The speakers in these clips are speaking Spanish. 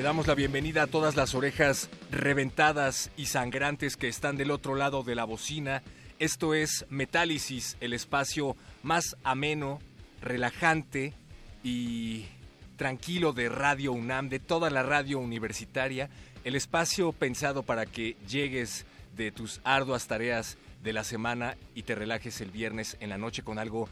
Le damos la bienvenida a todas las orejas reventadas y sangrantes que están del otro lado de la bocina. Esto es Metálisis, el espacio más ameno, relajante y tranquilo de Radio UNAM, de toda la radio universitaria, el espacio pensado para que llegues de tus arduas tareas de la semana y te relajes el viernes en la noche con algo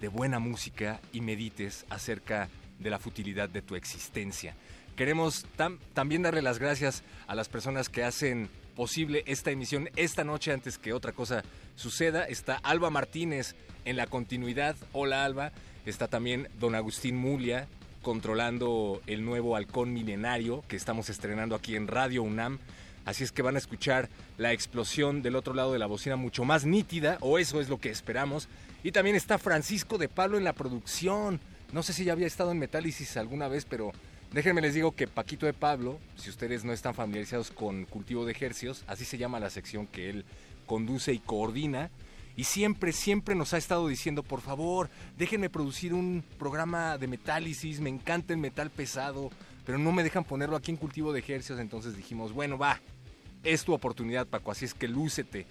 de buena música y medites acerca de la futilidad de tu existencia. Queremos también darle las gracias a las personas que hacen posible esta emisión esta noche antes que otra cosa suceda. Está Alba Martínez en la continuidad. Hola Alba. Está también don Agustín Mulia controlando el nuevo halcón milenario que estamos estrenando aquí en Radio UNAM. Así es que van a escuchar la explosión del otro lado de la bocina mucho más nítida, o eso es lo que esperamos. Y también está Francisco de Pablo en la producción. No sé si ya había estado en Metálisis alguna vez, pero Déjenme les digo que Paquito de Pablo, si ustedes no están familiarizados con cultivo de ejercios, así se llama la sección que él conduce y coordina, y siempre, siempre nos ha estado diciendo, por favor, déjenme producir un programa de metálisis, me encanta el metal pesado, pero no me dejan ponerlo aquí en cultivo de ejercios, entonces dijimos, bueno, va, es tu oportunidad, Paco, así es que lúcete.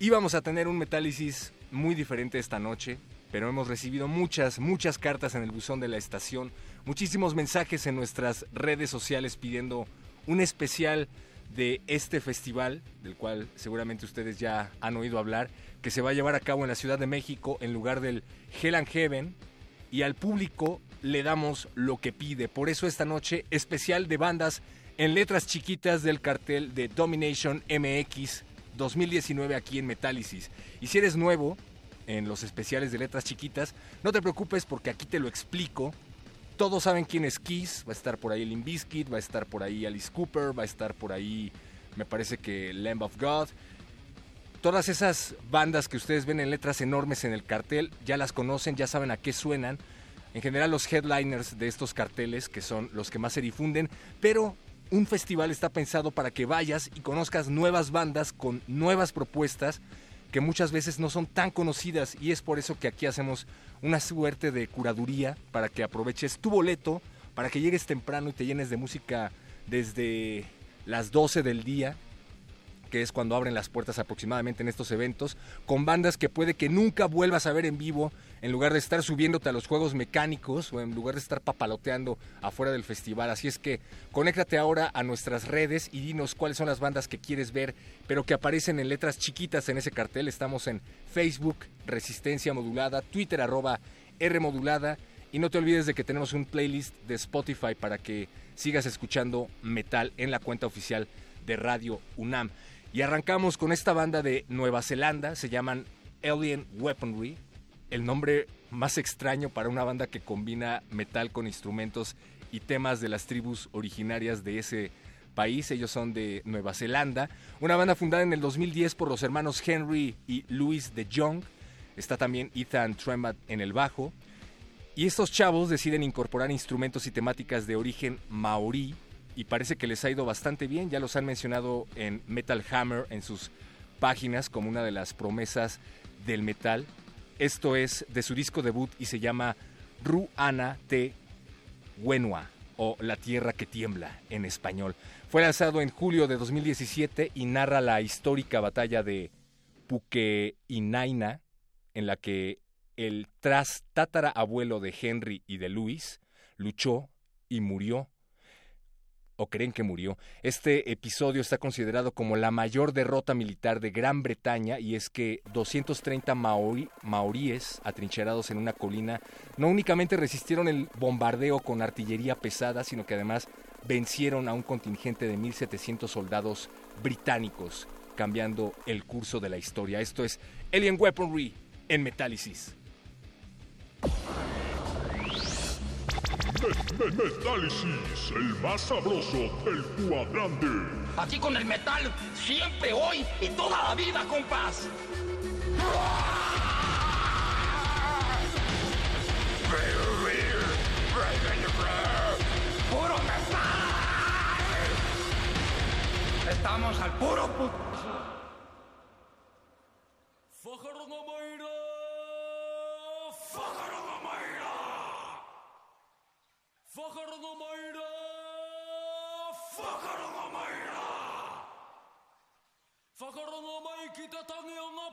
Íbamos a tener un metálisis muy diferente esta noche, pero hemos recibido muchas, muchas cartas en el buzón de la estación, muchísimos mensajes en nuestras redes sociales pidiendo un especial de este festival, del cual seguramente ustedes ya han oído hablar, que se va a llevar a cabo en la Ciudad de México en lugar del Hell and Heaven, y al público le damos lo que pide. Por eso esta noche especial de bandas en letras chiquitas del cartel de Domination MX 2019 aquí en Metálisis. Y si eres nuevo, en los especiales de letras chiquitas. No te preocupes porque aquí te lo explico. Todos saben quién es Kiss, va a estar por ahí Limbiskit, va a estar por ahí Alice Cooper, va a estar por ahí, me parece que Lamb of God. Todas esas bandas que ustedes ven en letras enormes en el cartel, ya las conocen, ya saben a qué suenan. En general los headliners de estos carteles, que son los que más se difunden, pero un festival está pensado para que vayas y conozcas nuevas bandas con nuevas propuestas que muchas veces no son tan conocidas y es por eso que aquí hacemos una suerte de curaduría para que aproveches tu boleto, para que llegues temprano y te llenes de música desde las 12 del día que es cuando abren las puertas aproximadamente en estos eventos, con bandas que puede que nunca vuelvas a ver en vivo, en lugar de estar subiéndote a los juegos mecánicos o en lugar de estar papaloteando afuera del festival. Así es que conéctate ahora a nuestras redes y dinos cuáles son las bandas que quieres ver, pero que aparecen en letras chiquitas en ese cartel. Estamos en Facebook, Resistencia Modulada, Twitter arroba R Modulada. Y no te olvides de que tenemos un playlist de Spotify para que sigas escuchando metal en la cuenta oficial de Radio UNAM. Y arrancamos con esta banda de Nueva Zelanda, se llaman Alien Weaponry, el nombre más extraño para una banda que combina metal con instrumentos y temas de las tribus originarias de ese país. Ellos son de Nueva Zelanda. Una banda fundada en el 2010 por los hermanos Henry y Louis de Jong. Está también Ethan Tremat en el bajo. Y estos chavos deciden incorporar instrumentos y temáticas de origen maorí y parece que les ha ido bastante bien. Ya los han mencionado en Metal Hammer en sus páginas como una de las promesas del metal. Esto es de su disco debut y se llama Ruana Te Wenua o La Tierra que Tiembla en español. Fue lanzado en julio de 2017 y narra la histórica batalla de Pukeinaina, en la que el tras abuelo de Henry y de Luis luchó y murió o creen que murió. Este episodio está considerado como la mayor derrota militar de Gran Bretaña y es que 230 maoríes atrincherados en una colina no únicamente resistieron el bombardeo con artillería pesada, sino que además vencieron a un contingente de 1.700 soldados británicos, cambiando el curso de la historia. Esto es Alien Weaponry en Metálisis. Metálisis, el más sabroso del cuadrante. Aquí con el metal, siempre, hoy y toda la vida, compás. ¡Puro metal! Estamos al puro puto. Fuckerunge Meide! Fuckerunge Meide! Fuckerunge kita tangi on a!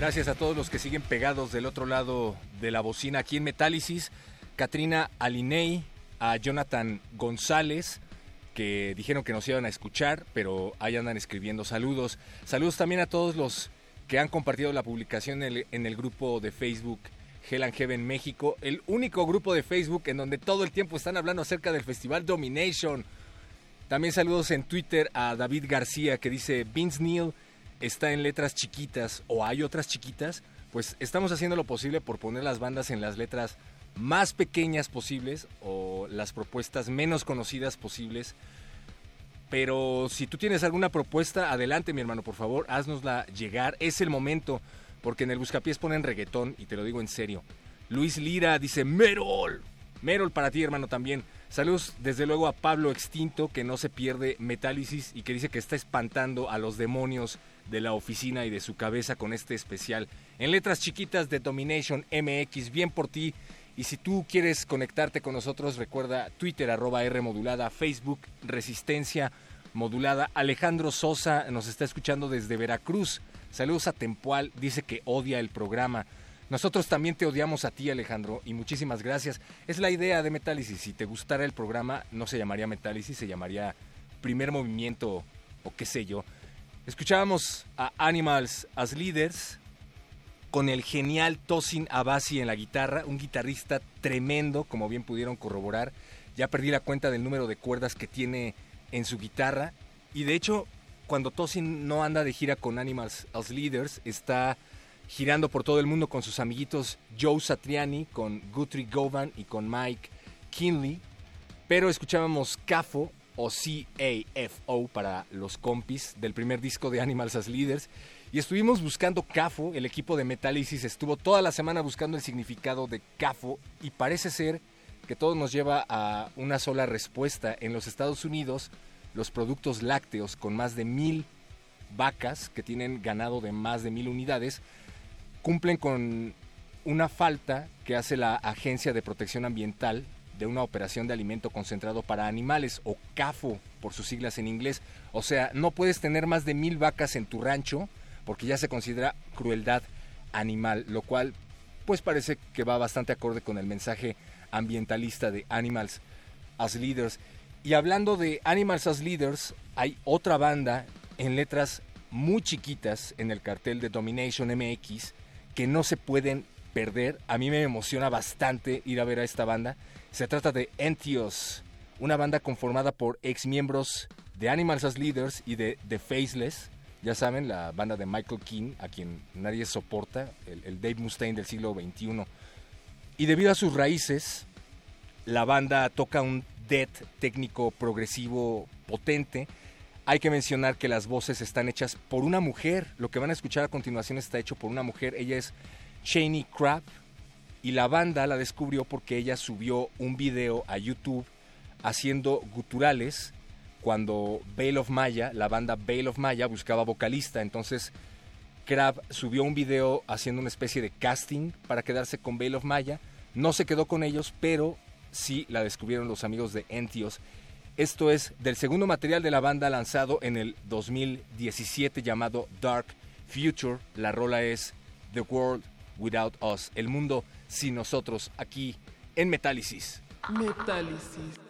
Gracias a todos los que siguen pegados del otro lado de la bocina aquí en Metálisis. Katrina Alinei, a Jonathan González, que dijeron que nos iban a escuchar, pero ahí andan escribiendo saludos. Saludos también a todos los que han compartido la publicación en el, en el grupo de Facebook Hell and Heaven México, el único grupo de Facebook en donde todo el tiempo están hablando acerca del festival Domination. También saludos en Twitter a David García que dice Vince Neil está en letras chiquitas o hay otras chiquitas, pues estamos haciendo lo posible por poner las bandas en las letras más pequeñas posibles o las propuestas menos conocidas posibles. Pero si tú tienes alguna propuesta, adelante mi hermano, por favor, haznosla llegar. Es el momento, porque en el Buscapiés ponen reggaetón y te lo digo en serio. Luis Lira dice Merol. Merol para ti, hermano, también. Saludos desde luego a Pablo Extinto, que no se pierde Metálisis y que dice que está espantando a los demonios de la oficina y de su cabeza con este especial. En letras chiquitas de Domination MX, bien por ti. Y si tú quieres conectarte con nosotros, recuerda Twitter arroba R modulada, Facebook Resistencia modulada. Alejandro Sosa nos está escuchando desde Veracruz. Saludos a Tempual, dice que odia el programa. Nosotros también te odiamos a ti, Alejandro, y muchísimas gracias. Es la idea de Metálisis. Si te gustara el programa, no se llamaría Metálisis, se llamaría Primer Movimiento o qué sé yo. Escuchábamos a Animals as Leaders con el genial Tosin Abasi en la guitarra, un guitarrista tremendo, como bien pudieron corroborar. Ya perdí la cuenta del número de cuerdas que tiene en su guitarra. Y de hecho, cuando Tosin no anda de gira con Animals as Leaders, está girando por todo el mundo con sus amiguitos Joe Satriani, con Guthrie Govan y con Mike Kinley. Pero escuchábamos CAFO o C-A-F-O para los compis del primer disco de Animals as Leaders. Y estuvimos buscando CAFO, el equipo de Metálisis estuvo toda la semana buscando el significado de CAFO y parece ser que todo nos lleva a una sola respuesta. En los Estados Unidos, los productos lácteos con más de mil vacas que tienen ganado de más de mil unidades cumplen con una falta que hace la Agencia de Protección Ambiental de una operación de alimento concentrado para animales, o CAFO por sus siglas en inglés. O sea, no puedes tener más de mil vacas en tu rancho porque ya se considera crueldad animal, lo cual pues parece que va bastante acorde con el mensaje ambientalista de Animals as Leaders. Y hablando de Animals as Leaders, hay otra banda en letras muy chiquitas en el cartel de Domination MX que no se pueden perder. A mí me emociona bastante ir a ver a esta banda. Se trata de Entios, una banda conformada por ex miembros de Animals as Leaders y de The Faceless. Ya saben, la banda de Michael King, a quien nadie soporta, el, Dave Mustaine del siglo XXI. Y debido a sus raíces, la banda toca un death técnico progresivo potente. Hay que mencionar que las voces están hechas por una mujer. Lo que van a escuchar a continuación está hecho por una mujer. Ella es Shani Crab. Y la banda la descubrió porque ella subió un video a YouTube haciendo guturales cuando Bale of Maya, la banda Bale of Maya, buscaba vocalista. Entonces Crab subió un video haciendo una especie de casting para quedarse con Bale of Maya. No se quedó con ellos, pero sí la descubrieron los amigos de Entios. Esto es del segundo material de la banda lanzado en el 2017 llamado Dark Future. La rola es The World Without Us, el mundo sin nosotros, aquí en Metálisis. Metálisis.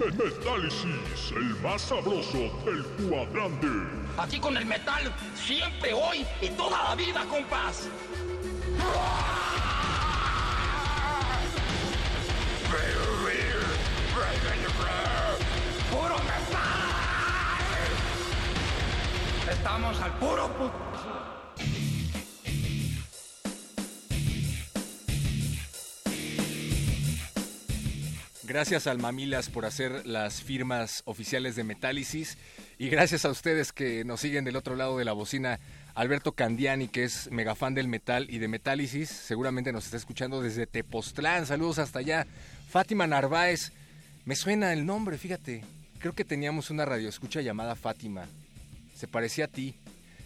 Metálisis, el más sabroso del cuadrante. Aquí con el metal, siempre, hoy y toda la vida, compás. ¡Puro metal! Estamos al puro Gracias al Mamilas por hacer las firmas oficiales de Metálisis y gracias a ustedes que nos siguen del otro lado de la bocina. Alberto Candiani, que es mega fan del metal y de Metálisis, seguramente nos está escuchando desde Tepoztlán. Saludos hasta allá. Fátima Narváez, Me suena el nombre, fíjate. Creo que teníamos una radioescucha llamada Fátima. Se parecía a ti.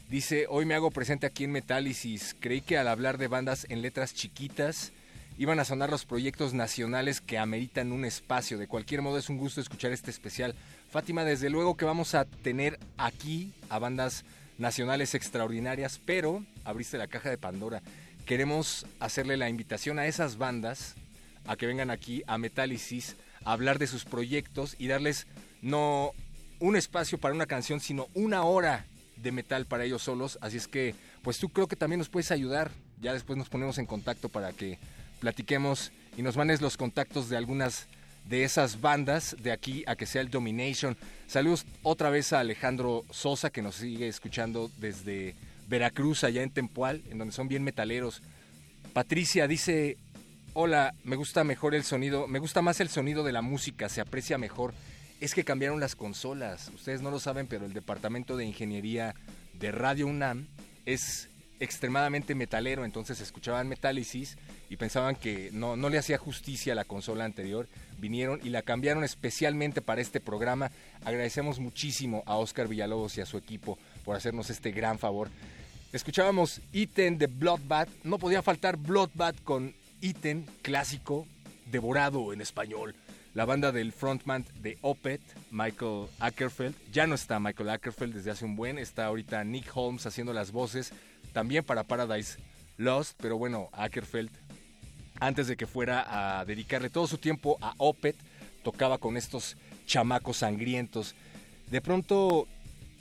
Dice, hoy me hago presente aquí en Metálisis. Creí que al hablar de bandas en letras chiquitas iban a sonar los proyectos nacionales que ameritan un espacio. De cualquier modo es un gusto escuchar este especial. Fátima, desde luego que vamos a tener aquí a bandas nacionales extraordinarias, pero abriste la caja de Pandora. Queremos hacerle la invitación a esas bandas a que vengan aquí a Metálisis a hablar de sus proyectos y darles no un espacio para una canción, sino una hora de metal para ellos solos. Así es que, pues tú creo que también nos puedes ayudar. Ya después nos ponemos en contacto para que platiquemos y nos mandes los contactos de algunas de esas bandas de aquí a que sea el Domination. Saludos otra vez a Alejandro Sosa que nos sigue escuchando desde Veracruz, allá en Tempual, en donde son bien metaleros. Patricia dice, hola, me gusta mejor el sonido, me gusta más el sonido de la música, se aprecia mejor. Es que cambiaron las consolas, ustedes no lo saben, pero el departamento de ingeniería de Radio UNAM es extremadamente metalero, entonces escuchaban Metálisis y pensaban que no, no le hacía justicia a la consola anterior, vinieron y la cambiaron especialmente para este programa. Agradecemos muchísimo a Oscar Villalobos y a su equipo por hacernos este gran favor. Escuchábamos Iten de Bloodbath, no podía faltar Bloodbath con Iten, clásico, devorado en español. La banda del frontman de Opet, Michael Ackerfeld, ya no está Michael Ackerfeld desde hace un buen, está ahorita Nick Holmes haciendo las voces, también para Paradise Lost, pero bueno, Ackerfeld, antes de que fuera a dedicarle todo su tiempo a Opet, tocaba con estos chamacos sangrientos. De pronto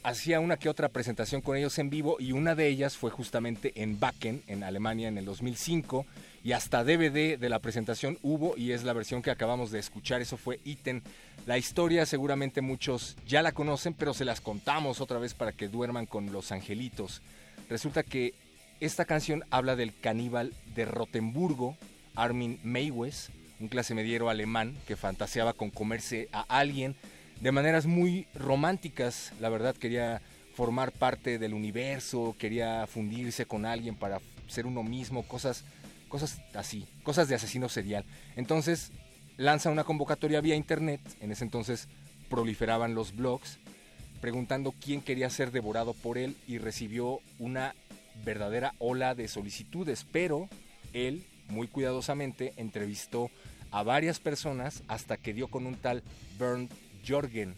hacía una que otra presentación con ellos en vivo y una de ellas fue justamente en Wacken, en Alemania, en el 2005 y hasta DVD de la presentación hubo y es la versión que acabamos de escuchar, eso fue Iten. La historia seguramente muchos ya la conocen, pero se las contamos otra vez para que duerman con los angelitos. Resulta que esta canción habla del caníbal de Rotemburgo, Armin Meiwes, un clase mediero alemán que fantaseaba con comerse a alguien de maneras muy románticas. La verdad quería formar parte del universo, quería fundirse con alguien para ser uno mismo, cosas, cosas así, cosas de asesino serial. Entonces lanza una convocatoria vía internet, en ese entonces proliferaban los blogs, preguntando quién quería ser devorado por él y recibió una verdadera ola de solicitudes, pero él muy cuidadosamente entrevistó a varias personas hasta que dio con un tal Bernd Jorgen.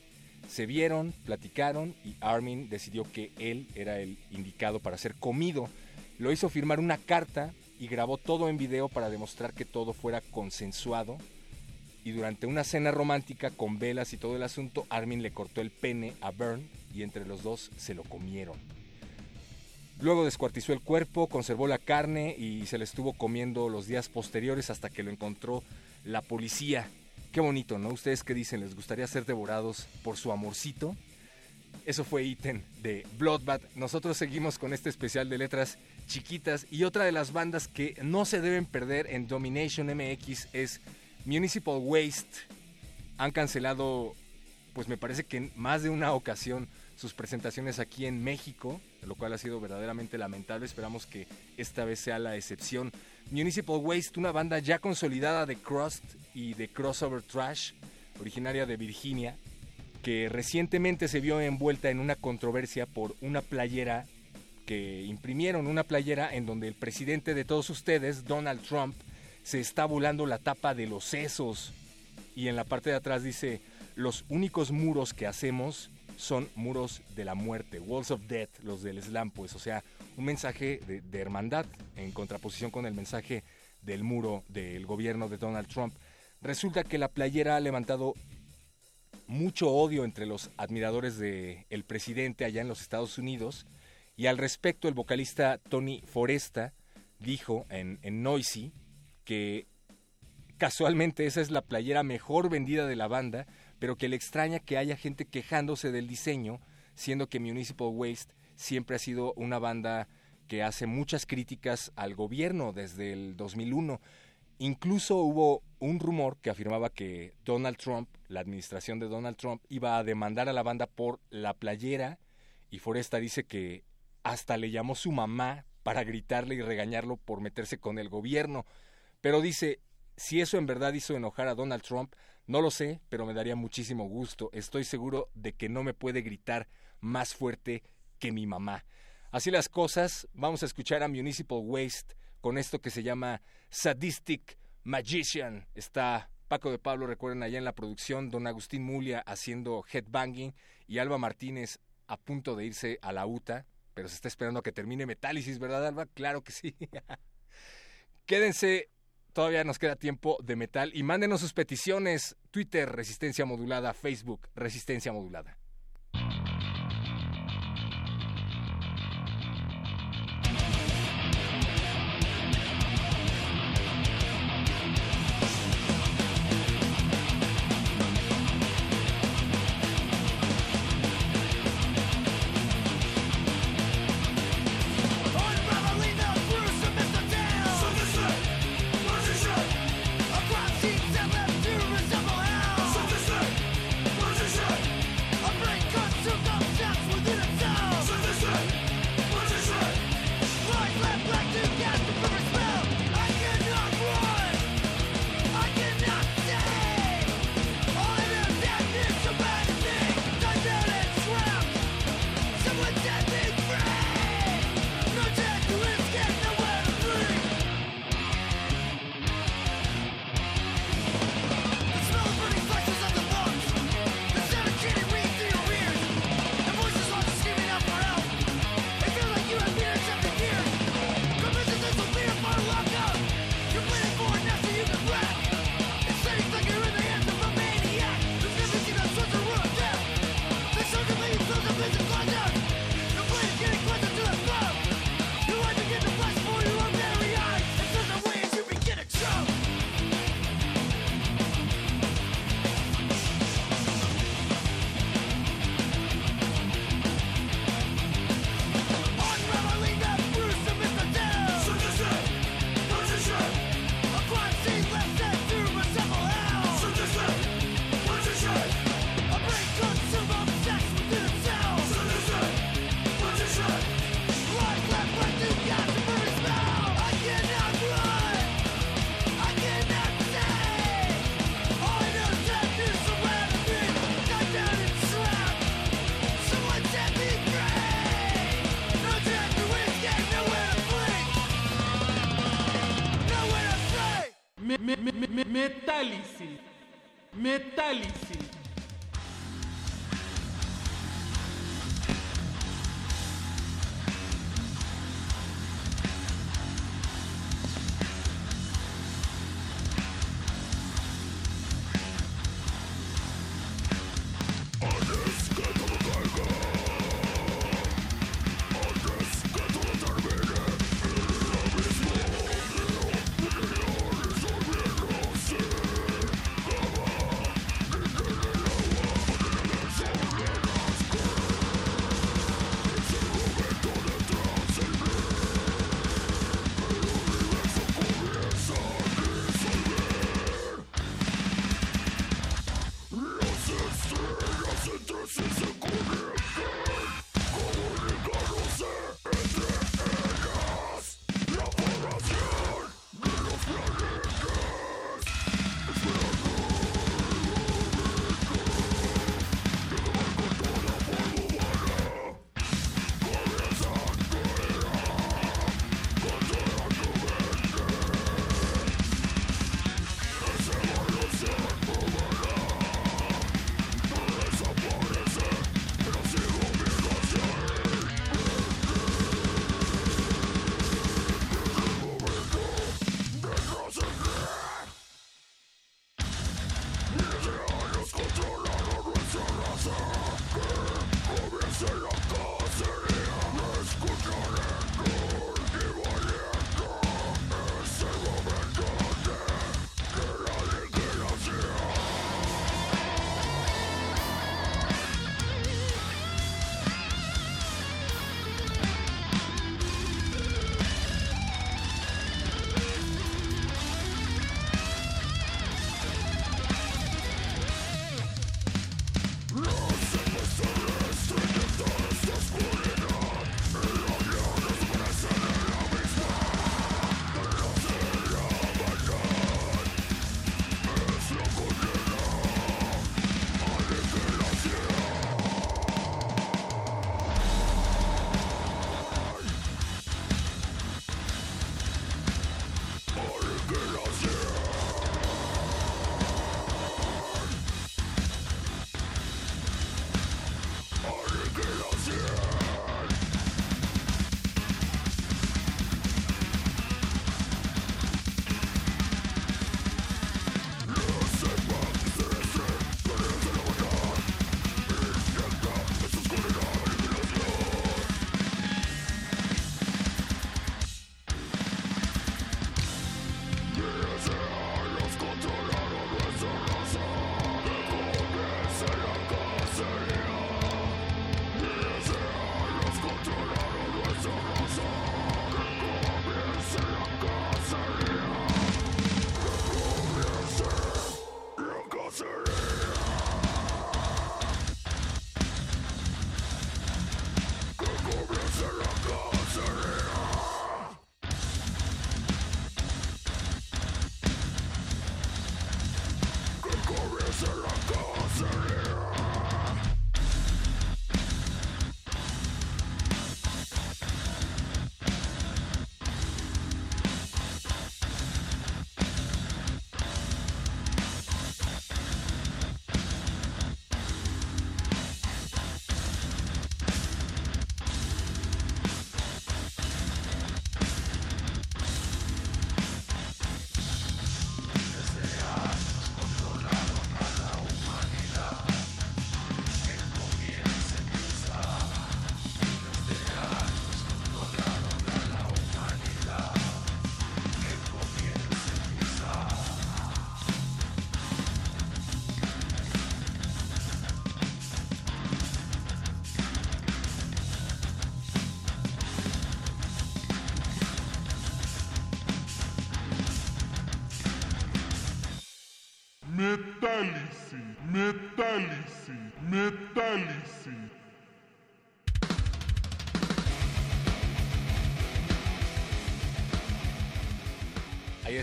Se vieron, platicaron y Armin decidió que él era el indicado para ser comido. Lo hizo firmar una carta y grabó todo en video para demostrar que todo fuera consensuado. Y durante una cena romántica con velas y todo el asunto, Armin le cortó el pene a Bern y entre los dos se lo comieron. Luego descuartizó el cuerpo, conservó la carne y se le estuvo comiendo los días posteriores hasta que lo encontró la policía. Qué bonito, ¿no? ¿Ustedes qué dicen? ¿Les gustaría ser devorados por su amorcito? Eso fue Iten de Bloodbath. Nosotros seguimos con este especial de letras chiquitas y otra de las bandas que no se deben perder en Domination MX es Municipal Waste. Han cancelado, pues me parece que en más de una ocasión sus presentaciones aquí en México, lo cual ha sido verdaderamente lamentable. Esperamos que esta vez sea la excepción. Municipal Waste, una banda ya consolidada de crust y de crossover trash, originaria de Virginia, que recientemente se vio envuelta en una controversia por una playera que imprimieron, una playera en donde el presidente de todos ustedes, Donald Trump, se está volando la tapa de los sesos. Y en la parte de atrás dice, los únicos muros que hacemos son muros de la muerte, walls of death, los del slam, pues, o sea, un mensaje de, hermandad en contraposición con el mensaje del muro del gobierno de Donald Trump. Resulta que la playera ha levantado mucho odio entre los admiradores del el presidente allá en los Estados Unidos y al respecto el vocalista Tony Foresta dijo en Noisy que casualmente esa es la playera mejor vendida de la banda pero que le extraña que haya gente quejándose del diseño, siendo que Municipal Waste siempre ha sido una banda que hace muchas críticas al gobierno desde el 2001. Incluso hubo un rumor que afirmaba que Donald Trump, la administración de Donald Trump, iba a demandar a la banda por la playera y Foresta dice que hasta le llamó su mamá para gritarle y regañarlo por meterse con el gobierno. Pero dice, Si eso en verdad hizo enojar a Donald Trump, no lo sé, pero me daría muchísimo gusto. Estoy seguro de que no me puede gritar más fuerte que mi mamá. Así las cosas, vamos a escuchar a Municipal Waste con esto que se llama Sadistic Magician. Está Paco de Pablo, recuerden allá en la producción, don Agustín Mulia haciendo headbanging y Alba Martínez a punto de irse a la UTA, pero se está esperando a que termine Metálisis, ¿verdad Alba? Claro que sí. Quédense, todavía nos queda tiempo de metal y mándenos sus peticiones. Twitter, Resistencia Modulada, Facebook, Resistencia Modulada. Metálisis. Metálisis.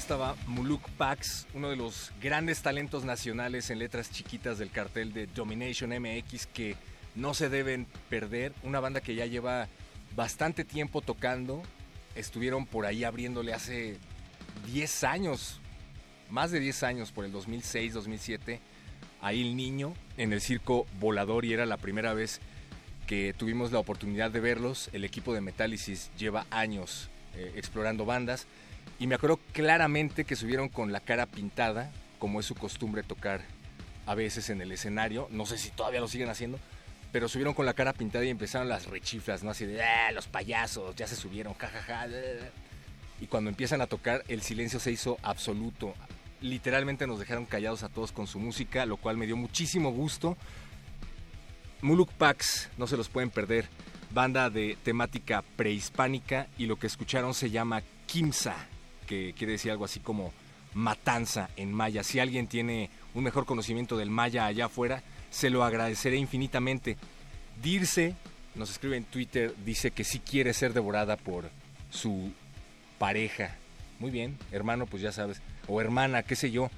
Estaba Muluk Pax, uno de los grandes talentos nacionales en letras chiquitas del cartel de Domination MX que no se deben perder. Una banda que ya lleva bastante tiempo tocando. Estuvieron por ahí abriéndole hace 10 años, más de 10 años, por el 2006, 2007, ahí el niño en el circo volador y era la primera vez que tuvimos la oportunidad de verlos. El equipo de Metálisis lleva años eh, explorando bandas y me acuerdo claramente que subieron con la cara pintada, como es su costumbre tocar a veces en el escenario. No sé si todavía lo siguen haciendo, pero subieron con la cara pintada y empezaron las rechiflas, ¿no? Así de, ah, los payasos, ya se subieron, jajaja. Y cuando empiezan a tocar, el silencio se hizo absoluto. Literalmente nos dejaron callados a todos con su música, lo cual me dio muchísimo gusto. Muluk Pax, no se los pueden perder. Banda de temática prehispánica y lo que escucharon se llama Kimsa que quiere decir algo así como matanza en maya. Si alguien tiene un mejor conocimiento del maya allá afuera, se lo agradeceré infinitamente. Dirce, nos escribe en Twitter, dice que sí quiere ser devorada por su pareja. Muy bien, hermano, pues ya sabes. O hermana, qué sé yo.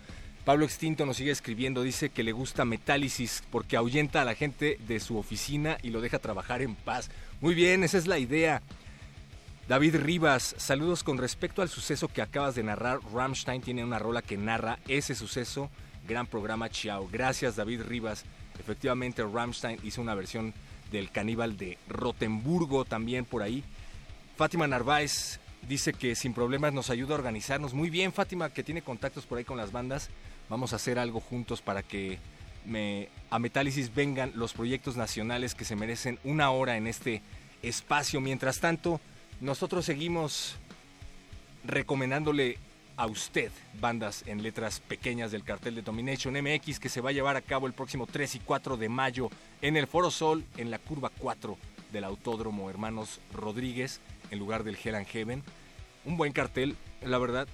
Pablo Extinto nos sigue escribiendo, dice que le gusta Metálisis porque ahuyenta a la gente de su oficina y lo deja trabajar en paz. Muy bien, esa es la idea. David Rivas, saludos con respecto al suceso que acabas de narrar. Rammstein tiene una rola que narra ese suceso. Gran programa, chao. Gracias, David Rivas. Efectivamente, Rammstein hizo una versión del caníbal de Rotemburgo también por ahí. Fátima Narváez dice que sin problemas nos ayuda a organizarnos. Muy bien, Fátima, que tiene contactos por ahí con las bandas. Vamos a hacer algo juntos para que a Metálisis vengan los proyectos nacionales que se merecen una hora en este espacio. Mientras tanto, nosotros seguimos recomendándole a usted bandas en letras pequeñas del cartel de Domination MX que se va a llevar a cabo el próximo 3 y 4 de mayo en el Foro Sol en la curva 4 del Autódromo Hermanos Rodríguez en lugar del Hell and Heaven. Un buen cartel, la verdad.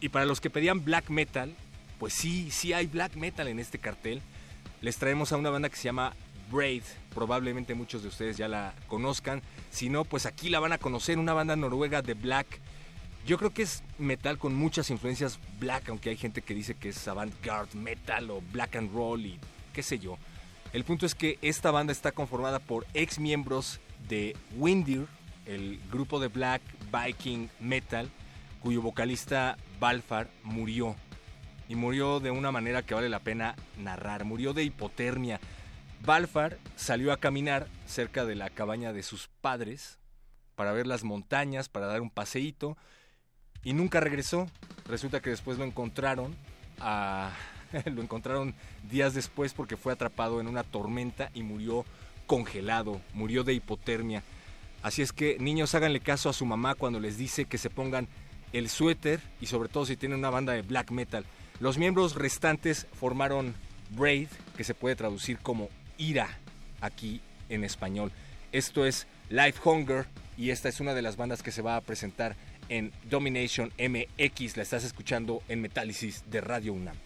Y para los que pedían black metal, pues sí, sí hay black metal en este cartel. Les traemos a una banda que se llama Braid, probablemente muchos de ustedes ya la conozcan. Si no, pues aquí la van a conocer, una banda noruega de black. Yo creo que es metal con muchas influencias black, aunque hay gente que dice que es avant-garde metal o black and roll y qué sé yo. El punto es que esta banda está conformada por ex miembros de Windir, el grupo de black Viking metal, cuyo vocalista Balfar murió. Y murió de una manera que vale la pena narrar. Murió de hipotermia. Balfar salió a caminar cerca de la cabaña de sus padres para ver las montañas, para dar un paseíto y nunca regresó. Resulta que después lo encontraron lo encontraron días después porque fue atrapado en una tormenta y murió congelado, murió de hipotermia. Así es que niños háganle caso a su mamá cuando les dice que se pongan el suéter y sobre todo si tienen una banda de black metal. Los miembros restantes formaron Braid, que se puede traducir como ira aquí en español. Esto es Life Hunger y esta es una de las bandas que se va a presentar en Domination MX. La estás escuchando en Metálisis de Radio UNAM.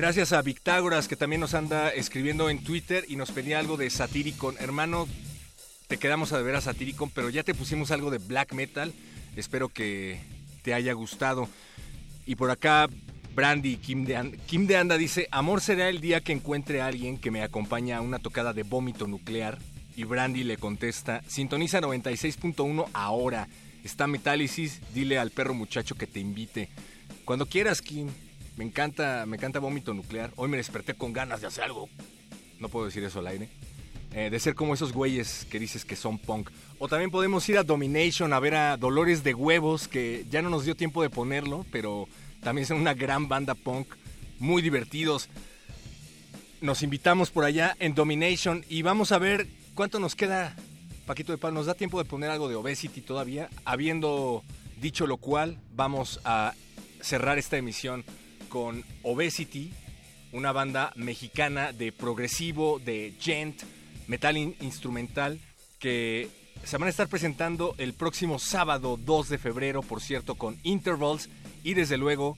Gracias a Victágoras que también nos anda escribiendo en Twitter y nos pedía algo de Satyricon. Hermano, te quedamos a ver a Satyricon, pero ya te pusimos algo de black metal. Espero que te haya gustado. Y por acá, Brandy Kim de, Anda, Kim de Anda dice, amor será el día que encuentre a alguien que me acompañe a una tocada de vómito nuclear. Y Brandy le contesta, sintoniza 96.1 ahora. Está Metálisis, dile al perro muchacho que te invite. Cuando quieras, Kim. Me encanta, me encanta vómito nuclear. Hoy me desperté con ganas de hacer algo. No puedo decir eso al aire. Eh, de ser como esos güeyes que dices que son punk. O también podemos ir a Domination a ver a Dolores de Huevos, que ya no nos dio tiempo de ponerlo, pero también son una gran banda punk, muy divertidos. Nos invitamos por allá en Domination y vamos a ver cuánto nos queda, Paquito de Pal. ¿Nos da tiempo de poner algo de Obesity todavía? Habiendo dicho lo cual, vamos a cerrar esta emisión con Obesity, una banda mexicana de progresivo, de gent, metal in instrumental, que se van a estar presentando el próximo sábado 2 de febrero, por cierto, con Intervals y desde luego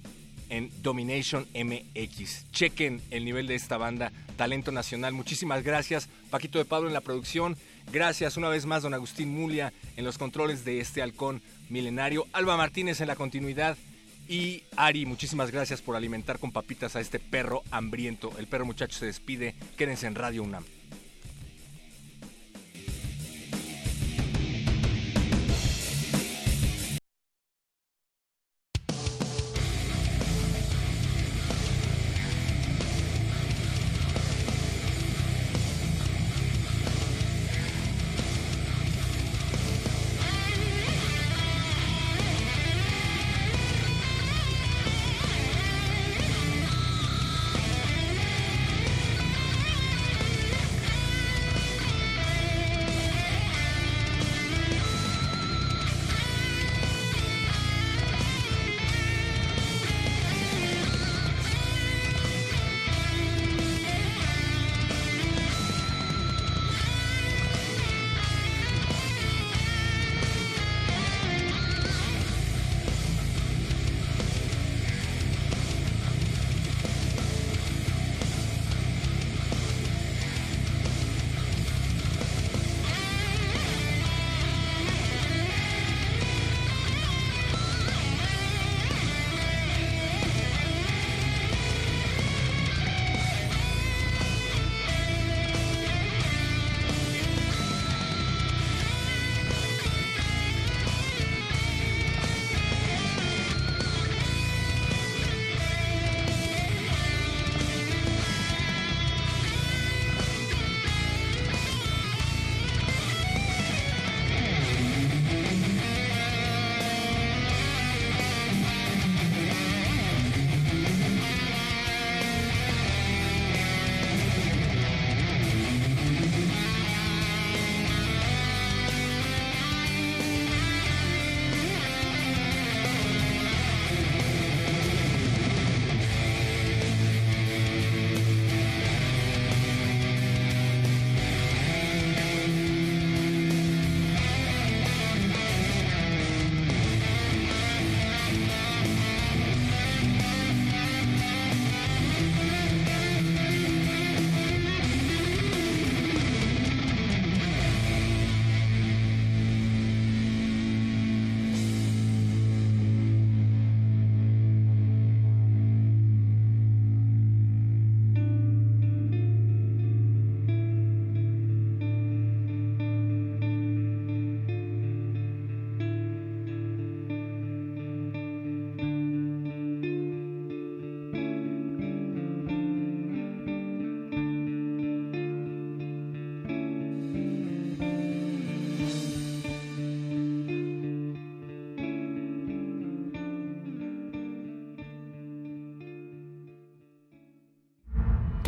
en Domination MX. Chequen el nivel de esta banda, talento nacional. Muchísimas gracias, Paquito de Pablo en la producción. Gracias una vez más, don Agustín Mulia en los controles de este halcón milenario. Alba Martínez en la continuidad. Y Ari, muchísimas gracias por alimentar con papitas a este perro hambriento. El perro muchacho se despide. Quédense en Radio UNAM.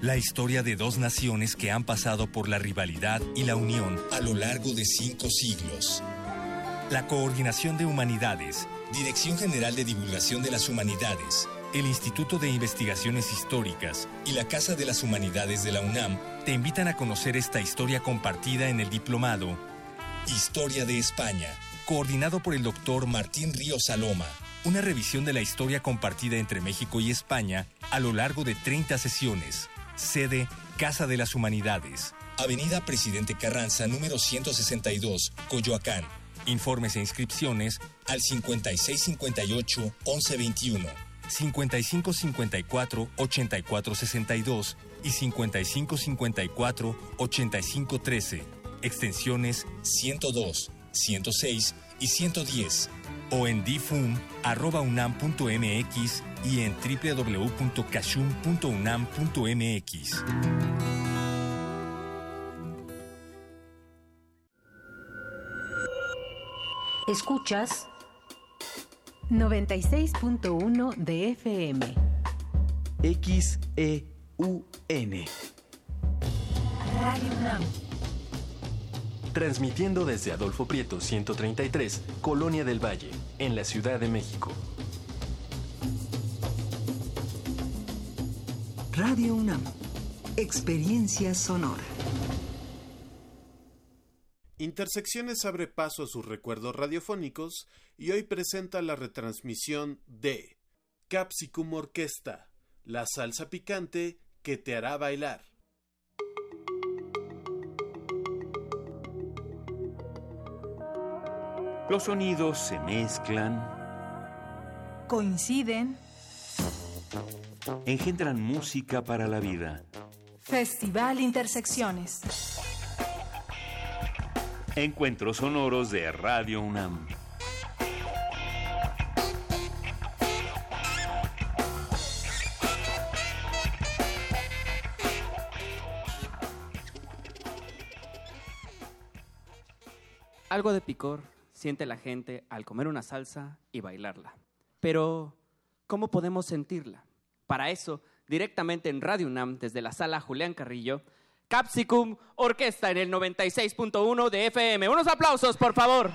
La historia de dos naciones que han pasado por la rivalidad y la unión a lo largo de cinco siglos. La Coordinación de Humanidades, Dirección General de Divulgación de las Humanidades, el Instituto de Investigaciones Históricas y la Casa de las Humanidades de la UNAM te invitan a conocer esta historia compartida en el diplomado Historia de España, coordinado por el doctor Martín Ríos Saloma una revisión de la historia compartida entre México y España a lo largo de 30 sesiones. Sede Casa de las Humanidades. Avenida Presidente Carranza, número 162, Coyoacán. Informes e inscripciones al 5658-1121, 5554-8462 y 5554-8513. Extensiones 102, 106 y 110 o en difum.unam.mx y en www.cachum.unam.mx. Escuchas 96.1 de FM. XEUN. Radio UNAM. Transmitiendo desde Adolfo Prieto 133, Colonia del Valle, en la Ciudad de México. Radio UNAM. Experiencia sonora. Intersecciones abre paso a sus recuerdos radiofónicos y hoy presenta la retransmisión de Capsicum Orquesta, la salsa picante que te hará bailar. Los sonidos se mezclan, Coinciden. Engendran música para la vida. Festival Intersecciones. Encuentros sonoros de Radio UNAM. Algo de picor siente la gente al comer una salsa y bailarla. Pero, ¿cómo podemos sentirla? Para eso, directamente en Radio UNAM, desde la sala Julián Carrillo, Capsicum Orquesta en el 96.1 de FM. Unos aplausos, por favor.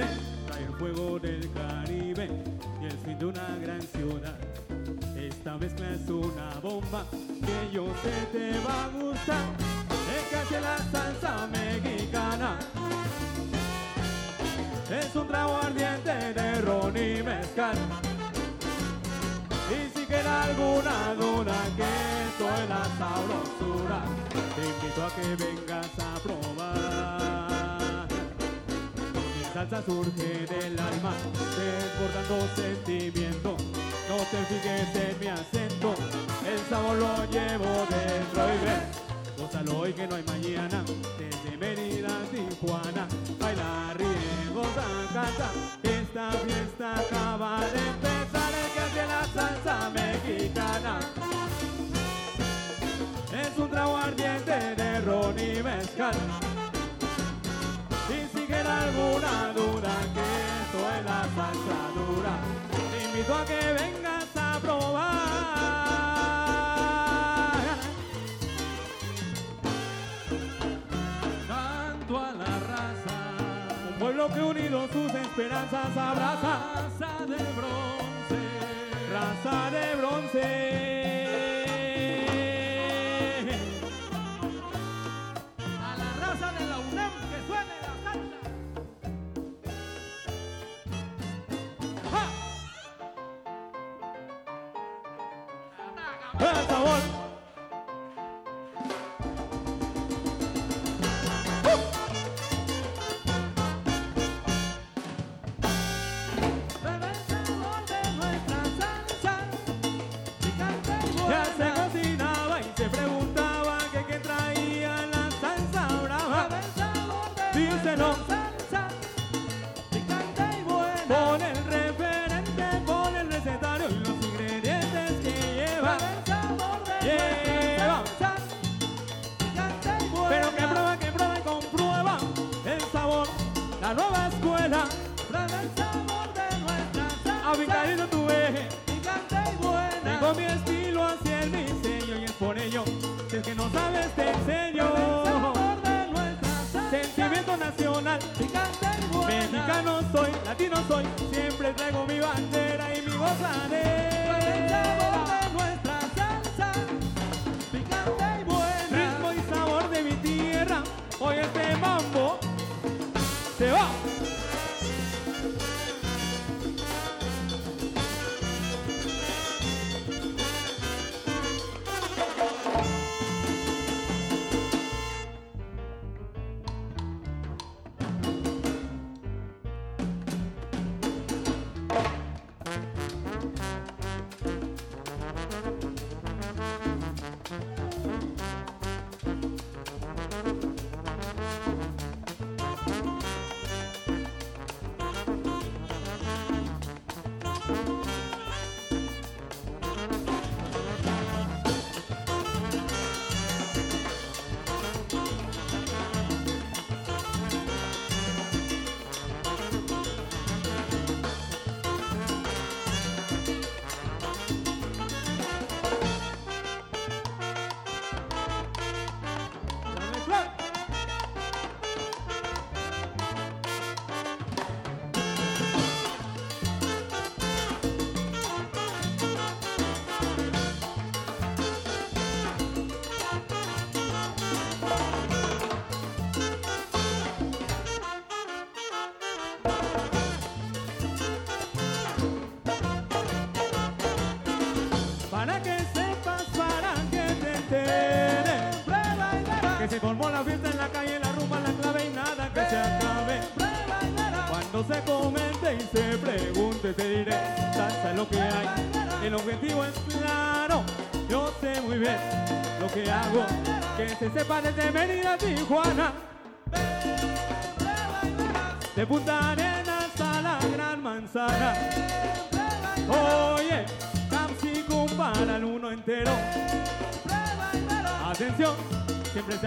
El fuego del Caribe y el fin de una gran ciudad. Esta mezcla es una bomba que yo sé te va a gustar. Casi la salsa mexicana. Es un trago ardiente de ron y mezcal. Y si queda alguna duda que esto es la sabrosura, te invito a que vengas a probar. Salsa surge del alma, desbordando sentimiento. No te fijes en mi acento, el sabor lo llevo dentro y ven. Gózalo hoy que no hay mañana, desde Mérida a Tijuana. Baila, ríe, goza, canta, esta fiesta acaba de empezar. El que hace la salsa mexicana es un trago ardiente de ron y mezcal. Que esto es la salsa dura, te invito a que vengas a probar. Canto a la raza, un pueblo que unido sus esperanzas abraza. Raza de bronce, raza de bronce. abuela, prueba el sabor de nuestra salsa. A mi cariño tuve, picante y buena. Tengo mi estilo hacia el diseño y es por ello que es que no sabes te enseño. Sabor de nuestra. Sentimiento nacional, picante y buena. Mexicano soy, latino soy, siempre traigo mi bandera y mi gozadera.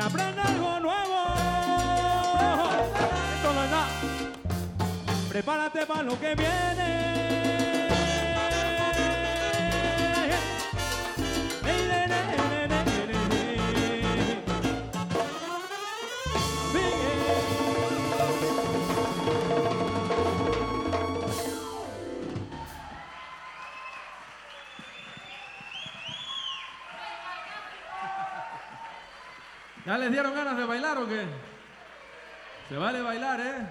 Aprende algo nuevo. Esto no es nada. Prepárate para lo que viene. ¿Ya les dieron ganas de bailar o qué? Se vale bailar, ¿eh?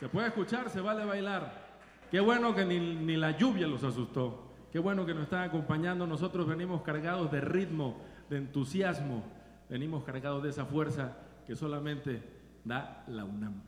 Se puede escuchar, se vale bailar. Qué bueno que ni, ni la lluvia los asustó. Qué bueno que nos están acompañando. Nosotros venimos cargados de ritmo, de entusiasmo. Venimos cargados de esa fuerza que solamente da la UNAM.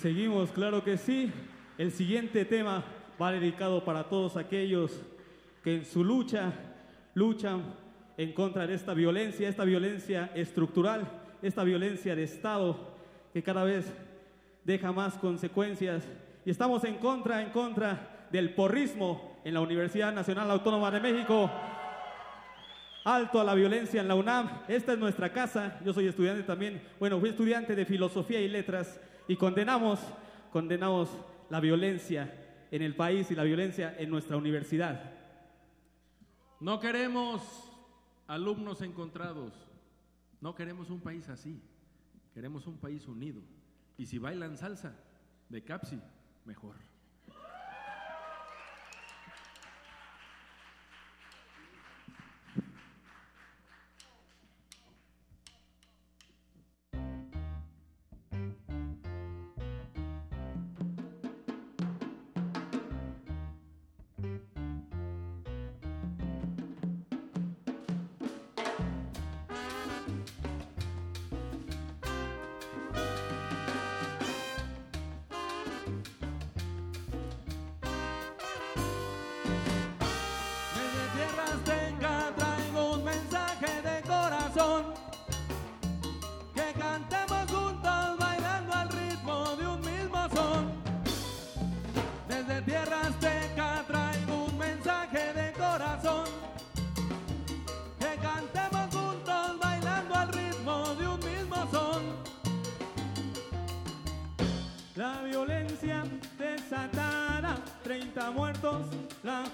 seguimos, claro que sí. El siguiente tema va dedicado para todos aquellos que en su lucha luchan en contra de esta violencia, esta violencia estructural, esta violencia de Estado que cada vez deja más consecuencias. Y estamos en contra, en contra del porrismo en la Universidad Nacional Autónoma de México. Alto a la violencia en la UNAM. Esta es nuestra casa. Yo soy estudiante también. Bueno, fui estudiante de filosofía y letras y condenamos, condenamos la violencia en el país y la violencia en nuestra universidad. No queremos alumnos encontrados, no queremos un país así, queremos un país unido. Y si bailan salsa de Capsi, mejor.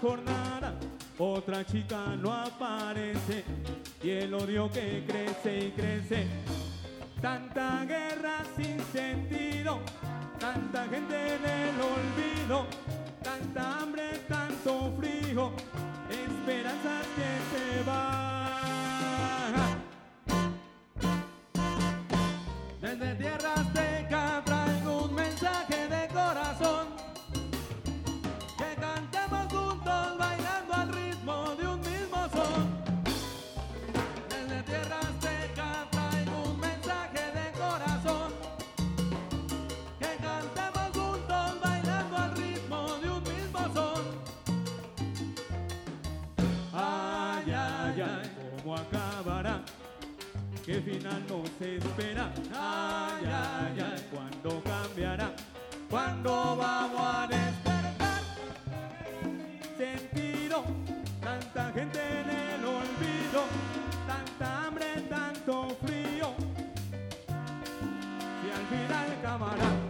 jornada otra chica no aparece y el odio que crece y crece. Tanta guerra sin sentido, tanta gente en el olvido, tanta hambre, tanto frío, esperanzas que final no se espera. Ay, ay, ay, cuando cambiará, cuando vamos a despertar. Sentido, tanta gente en el olvido, tanta hambre, tanto frío. Y al final acabará.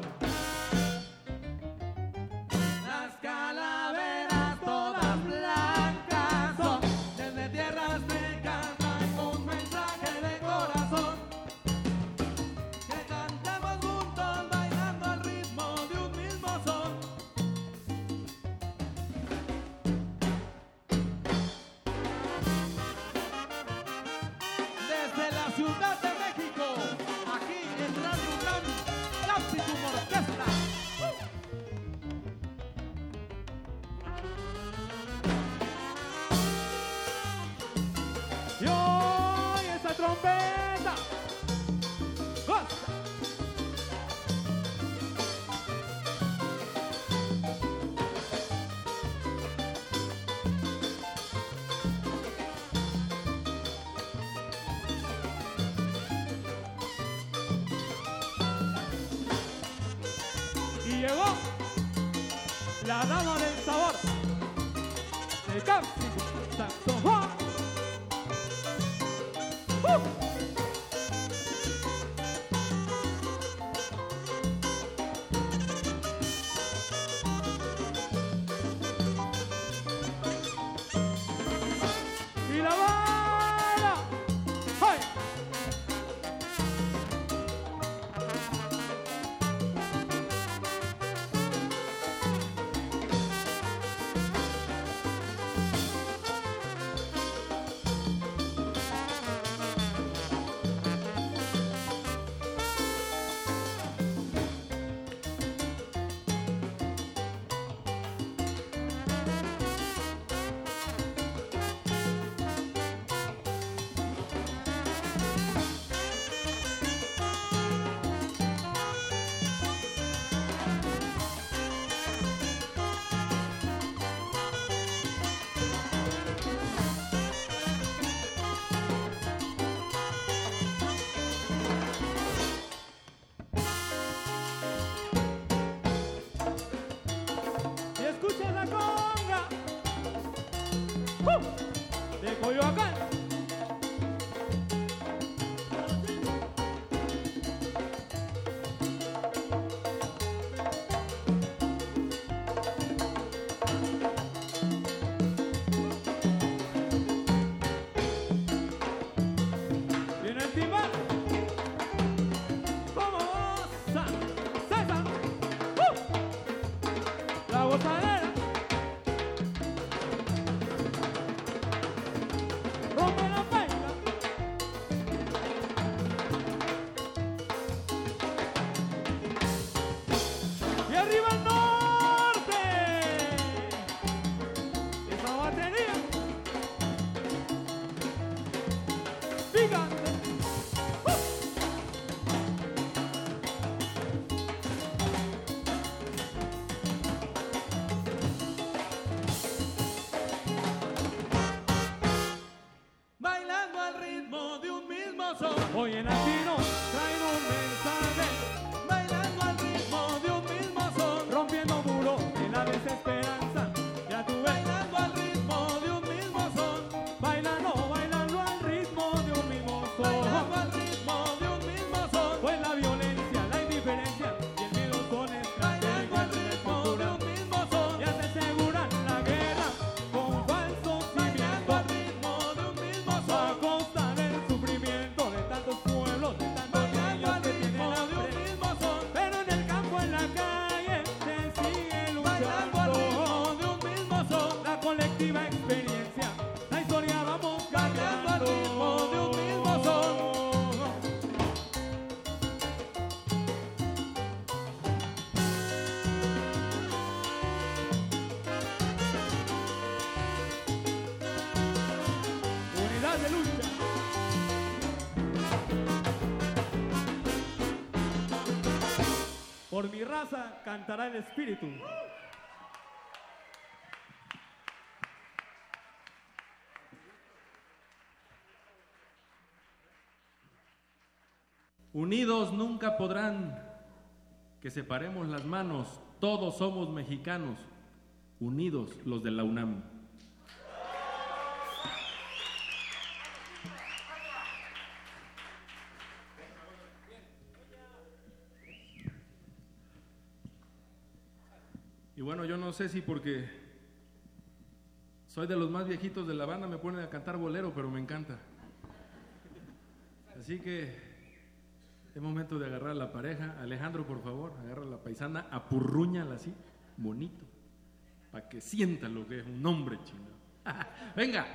cantará el Espíritu. Unidos nunca podrán que separemos las manos, todos somos mexicanos, unidos los de la UNAM. bueno, yo no sé si porque soy de los más viejitos de la banda, me ponen a cantar bolero, pero me encanta. Así que es momento de agarrar a la pareja. Alejandro, por favor, agarra a la paisana, apurruñala así, bonito, para que sienta lo que es un hombre chingado. Venga.